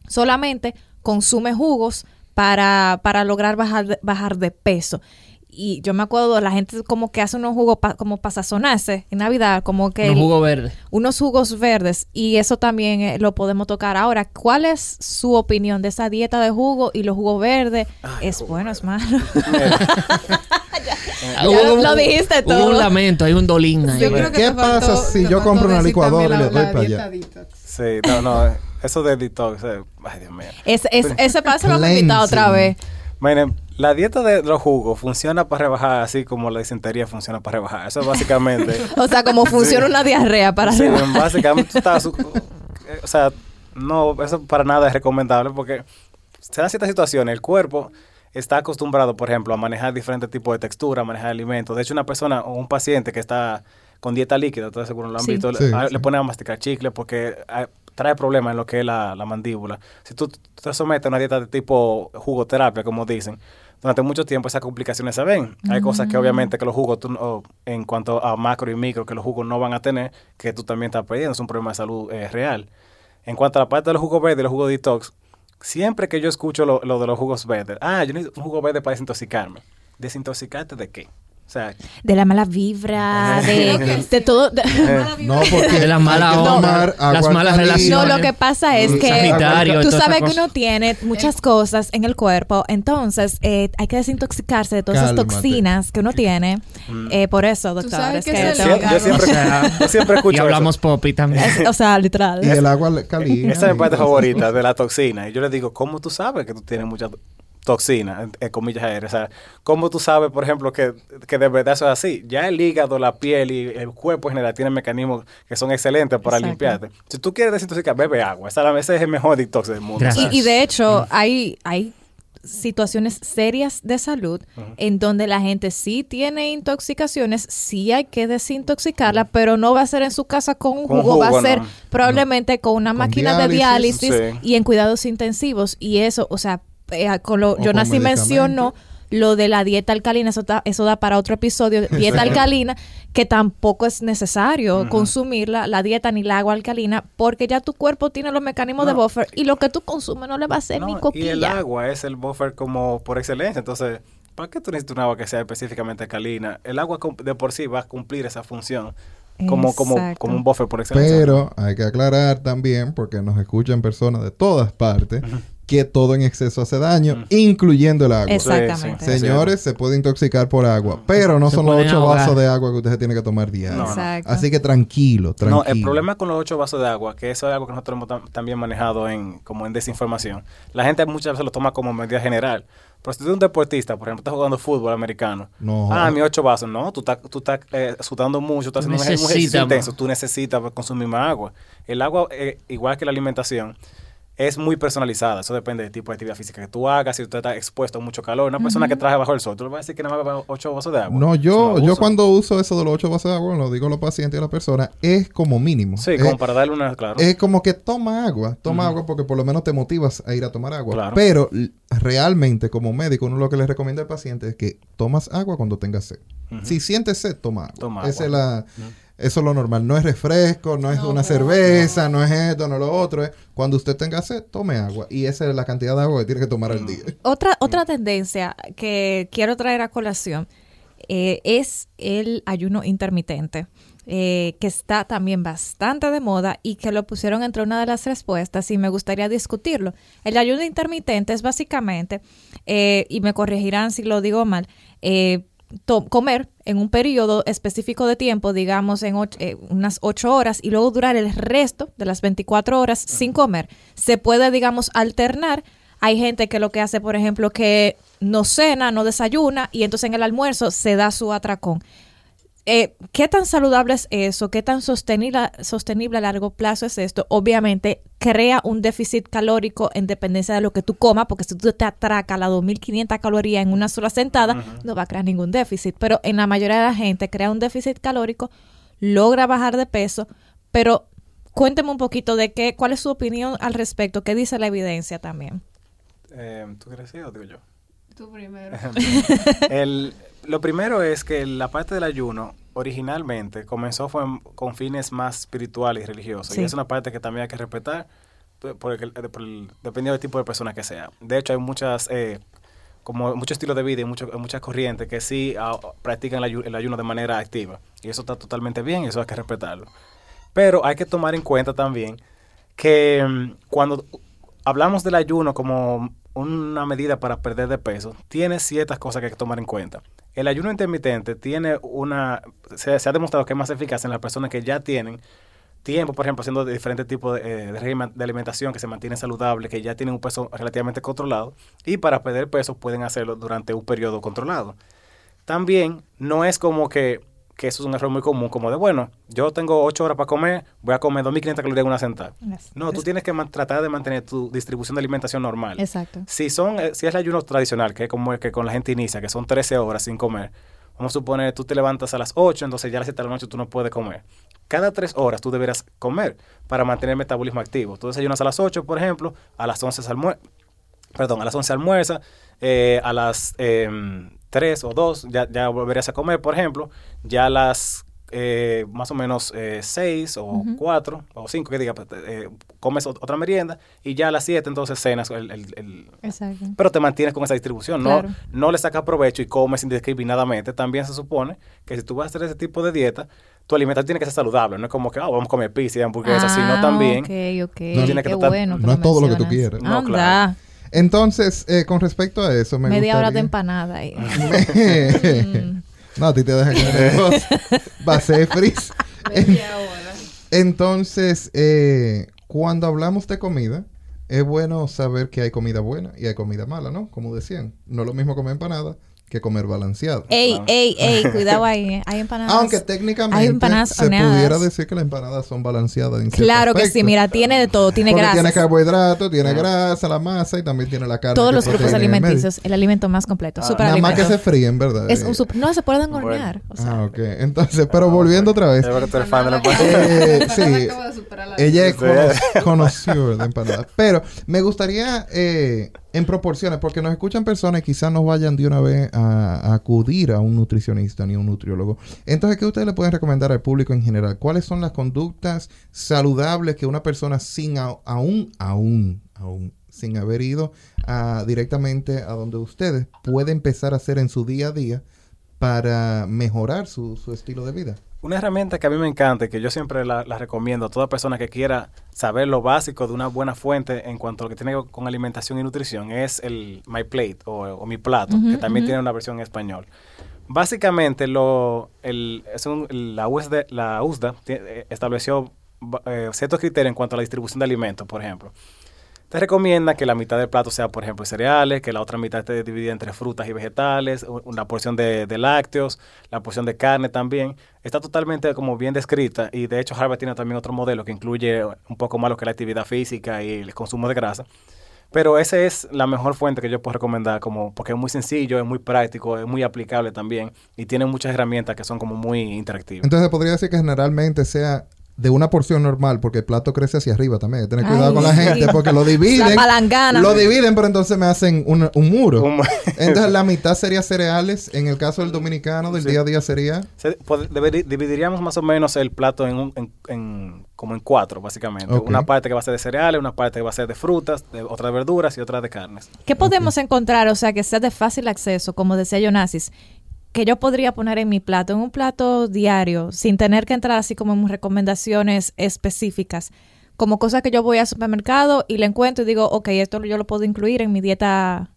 solamente consume jugos para, para lograr bajar bajar de peso. Y yo me acuerdo, la gente como que hace unos jugos pa- como para sazonarse en Navidad, como que... Un jugo verde. unos jugos verdes y eso también eh, lo podemos tocar ahora. ¿Cuál es su opinión de esa dieta de jugo y los jugos verdes? ¿Es bueno, es malo? Ah, Ya lo- lo dijiste Hubo todo. un lamento, hay un dolín ahí. Yo creo que ¿Qué pasa si yo compro una licuadora y le la- doy para dieta allá? Sí, no, no, eso de detox, eh, ay Dios mío. es, es, ese paso lo hemos invitado otra vez. Miren, la dieta de los jugos funciona para rebajar así como la disentería funciona para rebajar. Eso es básicamente... O sea, como funciona una diarrea para Sí, arriba. básicamente tú estás... su- eh, o sea, no, eso para nada es recomendable porque se dan ciertas situaciones. El cuerpo está acostumbrado, por ejemplo, a manejar diferentes tipos de textura, a manejar alimentos. De hecho, una persona o un paciente que está con dieta líquida, ustedes seguro lo han Sí. visto, Sí, le, le ponen a masticar chicle porque ah, trae problemas en lo que es la, la mandíbula. Si tú te sometes a una dieta de tipo jugoterapia, como dicen, durante mucho tiempo esas complicaciones se ven. Hay cosas que obviamente que los jugos, tú en cuanto a macro y micro, que los jugos no van a tener, que tú también estás perdiendo. Es un problema de salud eh, real. En cuanto a la parte de los jugos verdes y los jugos detox, siempre que yo escucho lo, lo de los jugos verdes, ah, yo necesito un jugo verde para desintoxicarme. ¿Desintoxicarte de qué? O sea, De la mala vibra, de, de todo. de- No, porque De las malas ondas, las malas relaciones. No, lo que pasa es Mm, que tú sabes que uno tiene muchas cosas en el cuerpo, entonces eh, hay que desintoxicarse de todas esas Cálmate. toxinas que uno tiene. Eh, por eso, doctor, sabes es que que yo, órgano. siempre, O sea, yo siempre escucho y hablamos popi también. es- o sea, literal. Y el agua caliente. Esa es mi parte favorita de la toxina. Y yo le digo, ¿cómo tú sabes que tú tienes mucha toxina, en, comillas aéreas? O sea, ¿cómo tú sabes, por ejemplo, que, que de verdad eso es así? Ya el hígado, la piel y el cuerpo en general tienen mecanismos que son excelentes para Exacto. limpiarte. Si tú quieres desintoxicar, bebe agua. Esa, la- ese es el mejor detox del mundo. O sea, Y, y de hecho, hay, hay situaciones serias de salud en donde la gente sí tiene intoxicaciones, sí hay que desintoxicarla, pero no va a ser en su casa con un Con jugo, va a ser no. probablemente con una Con máquina de diálisis. diálisis Sí. y en cuidados intensivos. Y eso, o sea, eh, con lo, O Jonas con sí mencionó lo de la dieta alcalina, eso, da- eso da para otro episodio, dieta alcalina, que tampoco es necesario consumirla, la dieta ni la agua alcalina, porque ya tu cuerpo tiene los mecanismos de buffer y lo que tú consumes no le va a hacer no, ni y el coquilla. agua es el buffer como por excelencia. Entonces, ¿para qué tú necesitas un agua que sea específicamente alcalina? El agua de por sí va a cumplir esa función. como, como, como un buffer por excelencia. Pero hay que aclarar también, porque nos escuchan personas de todas partes, que todo en exceso hace daño, incluyendo el agua. Exactamente. Sí, sí. Señores, se puede intoxicar por agua, pero no Se son los ocho ahogar. vasos de agua que usted se tiene que tomar diario. No, no. Exacto. Así que tranquilo, tranquilo. No, el problema con los ocho vasos de agua, que eso es algo que nosotros hemos tam- también manejado en, como en desinformación. La gente muchas veces lo toma como medida general. Pero si tú eres un deportista, por ejemplo, estás jugando fútbol americano. No. Ah, mis ocho vasos. No, tú estás, tú estás eh, sudando mucho, estás haciendo un ejer- un ejercicio intenso. Tú necesitas consumir más agua. El agua, eh, igual que la alimentación, es muy personalizada. Eso depende del tipo de actividad física que tú hagas. Si usted está expuesto a mucho calor, una persona que trabaja bajo el sol, tú le vas a decir que nada más bebe ocho vasos de agua. No, yo, yo cuando uso eso de los ocho vasos de agua, lo digo a los pacientes y a la persona, es como mínimo. Sí, es, como para darle una, claro. es como que toma agua, toma agua porque por lo menos te motivas a ir a tomar agua. Claro. Pero realmente como médico, uno lo que le recomienda al paciente es que tomas agua cuando tengas sed. Si sientes sed, toma agua. Toma Esa agua. es la, Eso es lo normal. No es refresco, no es No, una cerveza, no es esto, no es lo otro. Es cuando usted tenga sed, tome agua. Y esa es la cantidad de agua que tiene que tomar al día. Otra, otra tendencia que quiero traer a colación eh, es el ayuno intermitente, eh, que está también bastante de moda y que lo pusieron entre una de las respuestas y me gustaría discutirlo. El ayuno intermitente es básicamente, eh, y me corregirán si lo digo mal, eh, comer en un periodo específico de tiempo, digamos en eh, unas ocho horas, y luego durar el resto de las 24 horas sin comer. Se puede, digamos, alternar. Hay gente que lo que hace, por ejemplo, que no cena, no desayuna, y entonces en el almuerzo se da su atracón. Eh, ¿Qué tan saludable es eso? ¿Qué tan sostenible, sostenible a largo plazo es esto? Obviamente crea un déficit calórico en dependencia de lo que tú comas, porque si tú te atracas las 2.500 calorías en una sola sentada, no va a crear ningún déficit. Pero en la mayoría de la gente crea un déficit calórico, logra bajar de peso, pero cuénteme un poquito de qué, cuál es su opinión al respecto, qué dice la evidencia también. Eh, ¿Tú quieres decir o digo yo? Tú primero. El- lo primero es que la parte del ayuno originalmente comenzó fue con fines más espirituales y religiosos. Sí. Y es una parte que también hay que respetar p- por el- por el- dependiendo del tipo de persona que sea. De hecho, hay muchas, eh, como muchos estilos de vida y mucho- muchas corrientes que sí ah, practican el, ayu- el ayuno de manera activa. Y eso está totalmente bien y eso hay que respetarlo. Pero hay que tomar en cuenta también que mm, cuando hablamos del ayuno como una medida para perder de peso, tiene ciertas cosas que hay que tomar en cuenta. El ayuno intermitente tiene una, se, ha demostrado que es más eficaz en las personas que ya tienen tiempo, por ejemplo, haciendo diferentes tipos de, eh, régimen de alimentación que se mantienen saludables, que ya tienen un peso relativamente controlado y para perder peso pueden hacerlo durante un periodo controlado. También no es como que, que eso es un error muy común, como de, bueno, yo tengo 8 horas para comer, voy a comer 2.500 calorías en una sentada. No, tú tienes que tratar de mantener tu distribución de alimentación normal. Exacto. Si son, eh, si es el ayuno tradicional, que es como el que con la gente inicia, que son 13 horas sin comer, vamos a suponer, tú te levantas a las 8, entonces ya a las 7 de la noche tú no puedes comer. Cada 3 horas tú deberás comer para mantener el metabolismo activo. Tú desayunas a las 8, por ejemplo, a las 11 almuer perdón, a las 11 almuerza, eh, a las 3 o 2 ya, ya volverías a comer, por ejemplo, ya a las eh, más o menos 6 o 4 o 5, que diga, pues, eh, comes ot- otra merienda y ya a las 7 entonces cenas el- el- el, Exacto. pero te mantienes con esa distribución, no, Claro. no le sacas provecho y comes indiscriminadamente. También se supone que si tú vas a hacer ese tipo de dieta, tu alimentación tiene que ser saludable, no es como que ah, vamos a comer pizza y hamburguesas, sino Ah, también Ok, ok. No, tiene que Qué tratar- bueno no es todo lo que tú quieres. No, Anda. claro. Entonces, eh, con respecto a eso, me Media hora de empanada ahí. Me- no, a ti te dejan comer dos. Va a ser frizz. Media hora. Entonces, eh, cuando hablamos de comida, es bueno saber que hay comida buena y hay comida mala, ¿no? Como decían, no es lo mismo comer empanada que comer balanceado. Ey, Claro. ey, ey, cuidado ahí. eh. Hay empanadas. Aunque técnicamente hay empanadas se horneadas. pudiera decir que las empanadas son balanceadas en Claro que sí, mira, tiene de todo, tiene Porque grasas. tiene carbohidratos, tiene grasa, la masa y también tiene la carne. Todos los grupos el alimenticios, el alimento más completo, Ah, super Nada más que se fríen, ¿verdad? Es Eh, un sup- no se pueden Bueno. hornear. O sea, Ah, ok. Entonces, pero volviendo otra vez. Yo creo que tú eres fan de la Empanada empanada. Eh, Empanada sí. la Ella es Sí. cono- conocedor de empanadas. Pero me gustaría, eh, en proporciones, porque nos escuchan personas y quizás no vayan de una vez a, acudir a un nutricionista ni a un nutriólogo. Entonces, ¿qué ustedes le pueden recomendar al público en general? ¿Cuáles son las conductas saludables que una persona sin a- aún, aún, aún, sin haber ido a- directamente a donde ustedes puede empezar a hacer en su día a día para mejorar su estilo de vida? Una herramienta que a mí me encanta y que yo siempre la, la recomiendo a toda persona que quiera saber lo básico de una buena fuente en cuanto a lo que tiene que ver con alimentación y nutrición es el My Plate o, o Mi Plato, que también tiene una versión en español. Básicamente, lo, el, es un- la, USD, la USDA eh, estableció eh, ciertos criterios en cuanto a la distribución de alimentos, por ejemplo. Te recomienda que la mitad del plato sea, por ejemplo, cereales, que la otra mitad esté dividida entre frutas y vegetales, una porción de, lácteos, la porción de carne también. Está totalmente como bien descrita y de hecho Harvard tiene también otro modelo que incluye un poco más lo que la actividad física y el consumo de grasa. Pero esa es la mejor fuente que yo puedo recomendar, como porque es muy sencillo, es muy práctico, es muy aplicable también y tiene muchas herramientas que son como muy interactivas. Entonces podría decir que generalmente sea de una porción normal, porque el plato crece hacia arriba también. Hay que tener Ay, cuidado con la sí. gente, porque lo dividen. La palangana. Lo dividen, pero entonces me hacen un, un muro. Un- Entonces la mitad sería cereales. En el caso del dominicano, del Sí. día a día sería... Se- dividiríamos más o menos el plato en, un- en- en- como en cuatro, básicamente. Una parte que va a ser de cereales, una parte que va a ser de frutas, de, otra de verduras y otra de carnes. ¿Qué podemos encontrar? O sea, que sea de fácil acceso, como decía Jonasis, que yo podría poner en mi plato, en un plato diario, sin tener que entrar así como en recomendaciones específicas, como cosas que yo voy al supermercado y le encuentro y digo, ok, esto yo lo puedo incluir en mi dieta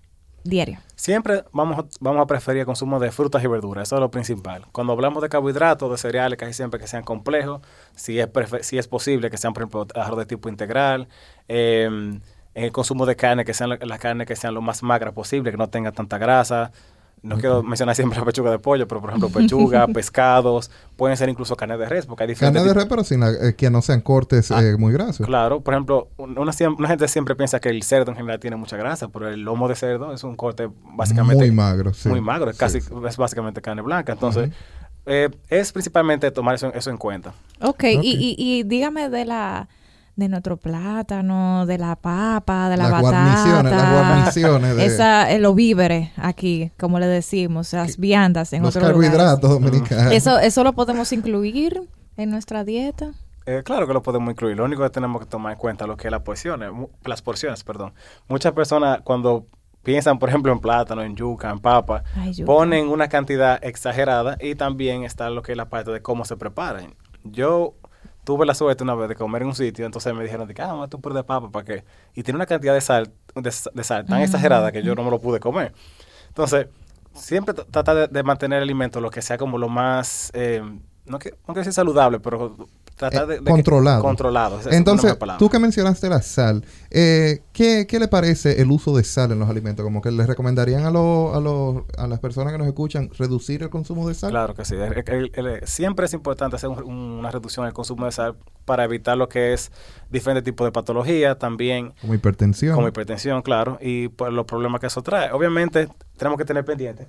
diaria. Siempre vamos, a- vamos a preferir el consumo de frutas y verduras, eso es lo principal. Cuando hablamos de carbohidratos, de cereales, casi siempre que sean complejos, si es, si es posible que sean, por ejemplo, arroz de tipo integral. eh, el consumo de carne, que sean la- las carnes que sean lo más magras posible, que no tengan tanta grasa. No quiero mencionar siempre la pechuga de pollo, pero por ejemplo pechuga, pescados, pueden ser incluso carne de res, porque hay diferentes Carne de res, pero sin la- eh, que no sean cortes Ah, eh, muy grasos. Claro, por ejemplo, un- una, gente siempre piensa que el cerdo en general tiene mucha grasa, pero el lomo de cerdo es un corte básicamente Muy magro, sí. muy magro, es Sí, casi sí. es básicamente carne blanca. Entonces, eh, es principalmente tomar eso, eso en cuenta. Ok, Ok. Y, y, y dígame de la de nuestro plátano, de la papa, de la Las batata. guarniciones, las guarniciones de- Esa, eh, los víveres aquí, como le decimos, las viandas en Los otros lugares. carbohidratos dominicanos. Eso, eso lo podemos incluir en nuestra dieta. Eh, claro que lo podemos incluir. Lo único que tenemos que tomar en cuenta es lo que es las porciones, mu- las porciones, perdón. Muchas personas cuando piensan, por ejemplo, en plátano, en yuca, en papa, Ay, yuca. ponen una cantidad exagerada y también está lo que es la parte de cómo se preparan. Yo tuve la suerte una vez de comer en un sitio, entonces me dijeron, de que, ah, vamos a tu de papa, ¿para qué? Y tiene una cantidad de sal, de, sa- de sal tan exagerada que yo no me lo pude comer. Entonces, siempre trata de, de mantener el alimento lo que sea como lo más, eh, no que no quiero decir saludable, pero trata Eh, de, de que- controlado. controlado. esa Entonces, tú que mencionaste la sal, eh, ¿qué, qué le parece el uso de sal en los alimentos? Como que les recomendarían a, los a, los- a las personas que nos escuchan reducir el consumo de sal. Claro que sí. El- el- el- siempre es importante hacer un- una reducción en el consumo de sal para evitar lo que es diferentes tipos de patología, también Como hipertensión. como hipertensión, claro, y pues, los problemas que eso trae. Obviamente, tenemos que tener pendiente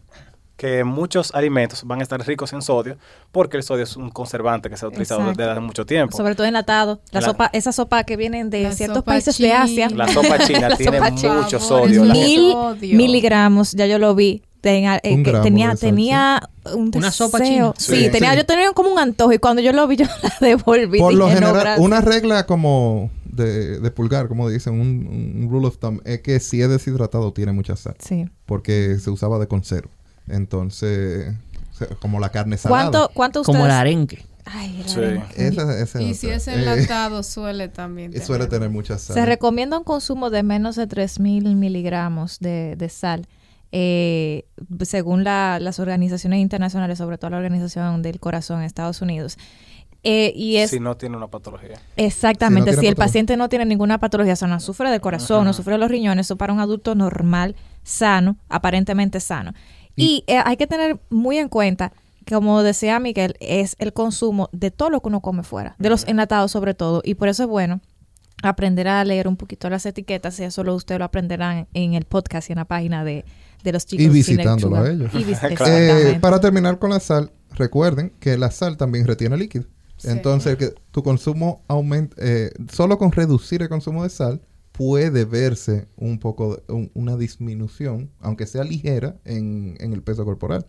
que muchos alimentos van a estar ricos en sodio, porque el sodio es un conservante que se ha utilizado Exacto. desde hace mucho tiempo. Sobre todo enlatado. La La- sopa, esa sopa que vienen de ciertos países de. Asia. La sopa china La tiene sopa china. mucho sodio. Mil Sodio. miligramos, ya yo lo vi. Tenga- eh, Un que gramo tenía tenía un Una sopa deseo. china. Sí, Sí. tenía, Sí. yo tenía como un antojo y cuando yo lo vi yo la devolví. Por lo no, general, una regla como de, de pulgar, como dicen, un, un rule of thumb, es que si es deshidratado tiene mucha sal, Sí. porque se usaba de conserva. Entonces, o como la carne salada. ¿Cuánto, cuánto ustedes? Como el arenque. Ay, el Sí. arenque. Esa- esa Y si es Eh, enlatado, suele también. y suele tener mucha sal. Se recomienda un consumo de menos de 3.000 miligramos de, de sal. eh, según la- las organizaciones internacionales, sobre todo la Organización del Corazón en Estados Unidos. Eh, y es Si no tiene una patología. exactamente, Si no si, tiene el paciente no tiene ninguna patología, o sea, no sufre del corazón, no sufre de los riñones, eso para un adulto normal, sano, aparentemente sano. Y, eh, hay que tener muy en cuenta, como decía Miguel, es el consumo de todo lo que uno come fuera, de los enlatados sobre todo, y por eso es bueno aprender a leer un poquito las etiquetas y eso lo ustedes lo aprenderán en el podcast y en la página de, de los chicos. Y visitándolo a ellos. Y vis- Claro. exactamente. Eh, para terminar con la sal, recuerden que la sal también retiene líquido. Sí. Entonces, que tu consumo aumenta, eh, solo con reducir el consumo de sal puede verse un poco, de- un- una disminución, aunque sea ligera, en, en el peso corporal.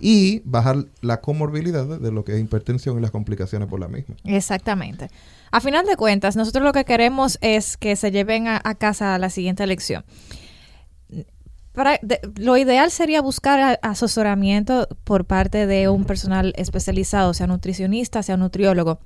Y bajar la comorbilidad de, de lo que es hipertensión y las complicaciones por la misma. Exactamente. A final de cuentas, nosotros lo que queremos es que se lleven a, a casa la siguiente lección. para, de- lo ideal sería buscar a- asesoramiento por parte de un personal especializado, sea nutricionista, sea nutriólogo,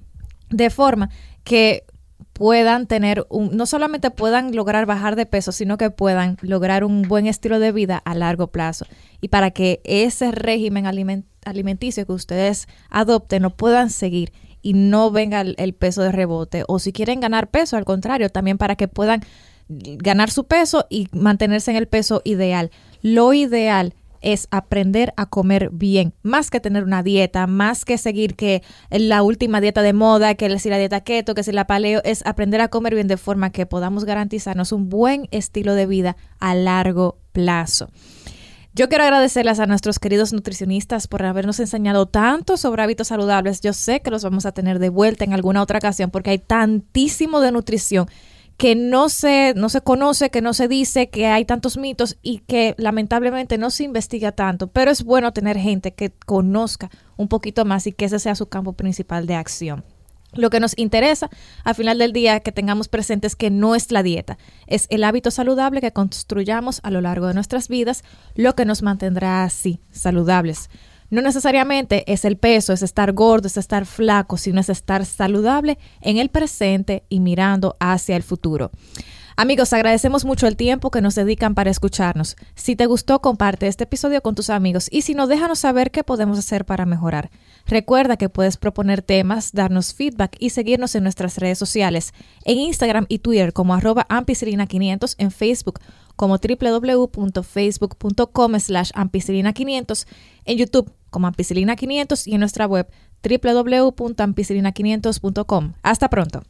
de forma que puedan tener un, no solamente puedan lograr bajar de peso, sino que puedan lograr un buen estilo de vida a largo plazo. Y para que ese régimen aliment- alimenticio que ustedes adopten lo puedan seguir y no venga el peso de rebote. O si quieren ganar peso, al contrario, también para que puedan ganar su peso y mantenerse en el peso ideal. Lo ideal es aprender a comer bien, más que tener una dieta, más que seguir que la última dieta de moda, que si la dieta keto, que si la paleo, es aprender a comer bien de forma que podamos garantizarnos un buen estilo de vida a largo plazo. Yo quiero agradecerles a nuestros queridos nutricionistas por habernos enseñado tanto sobre hábitos saludables. Yo sé que los vamos a tener de vuelta en alguna otra ocasión porque hay tantísimo de nutrición que no se, no se conoce, que no se dice, que hay tantos mitos y que lamentablemente no se investiga tanto. Pero es bueno tener gente que conozca un poquito más y que ese sea su campo principal de acción. Lo que nos interesa al final del día que tengamos presentes que no es la dieta, es el hábito saludable que construyamos a lo largo de nuestras vidas, lo que nos mantendrá así, saludables. No necesariamente es el peso, es estar gordo, es estar flaco, sino es estar saludable en el presente y mirando hacia el futuro. Amigos, agradecemos mucho el tiempo que nos dedican para escucharnos. Si te gustó, comparte este episodio con tus amigos y si no, déjanos saber qué podemos hacer para mejorar. Recuerda que puedes proponer temas, darnos feedback y seguirnos en nuestras redes sociales, en Instagram y Twitter como arroba ampicilina500, en Facebook como www.facebook.com slash ampicilina500, en YouTube como ampicilina500 y en nuestra web www.ampicilina500.com. Hasta pronto.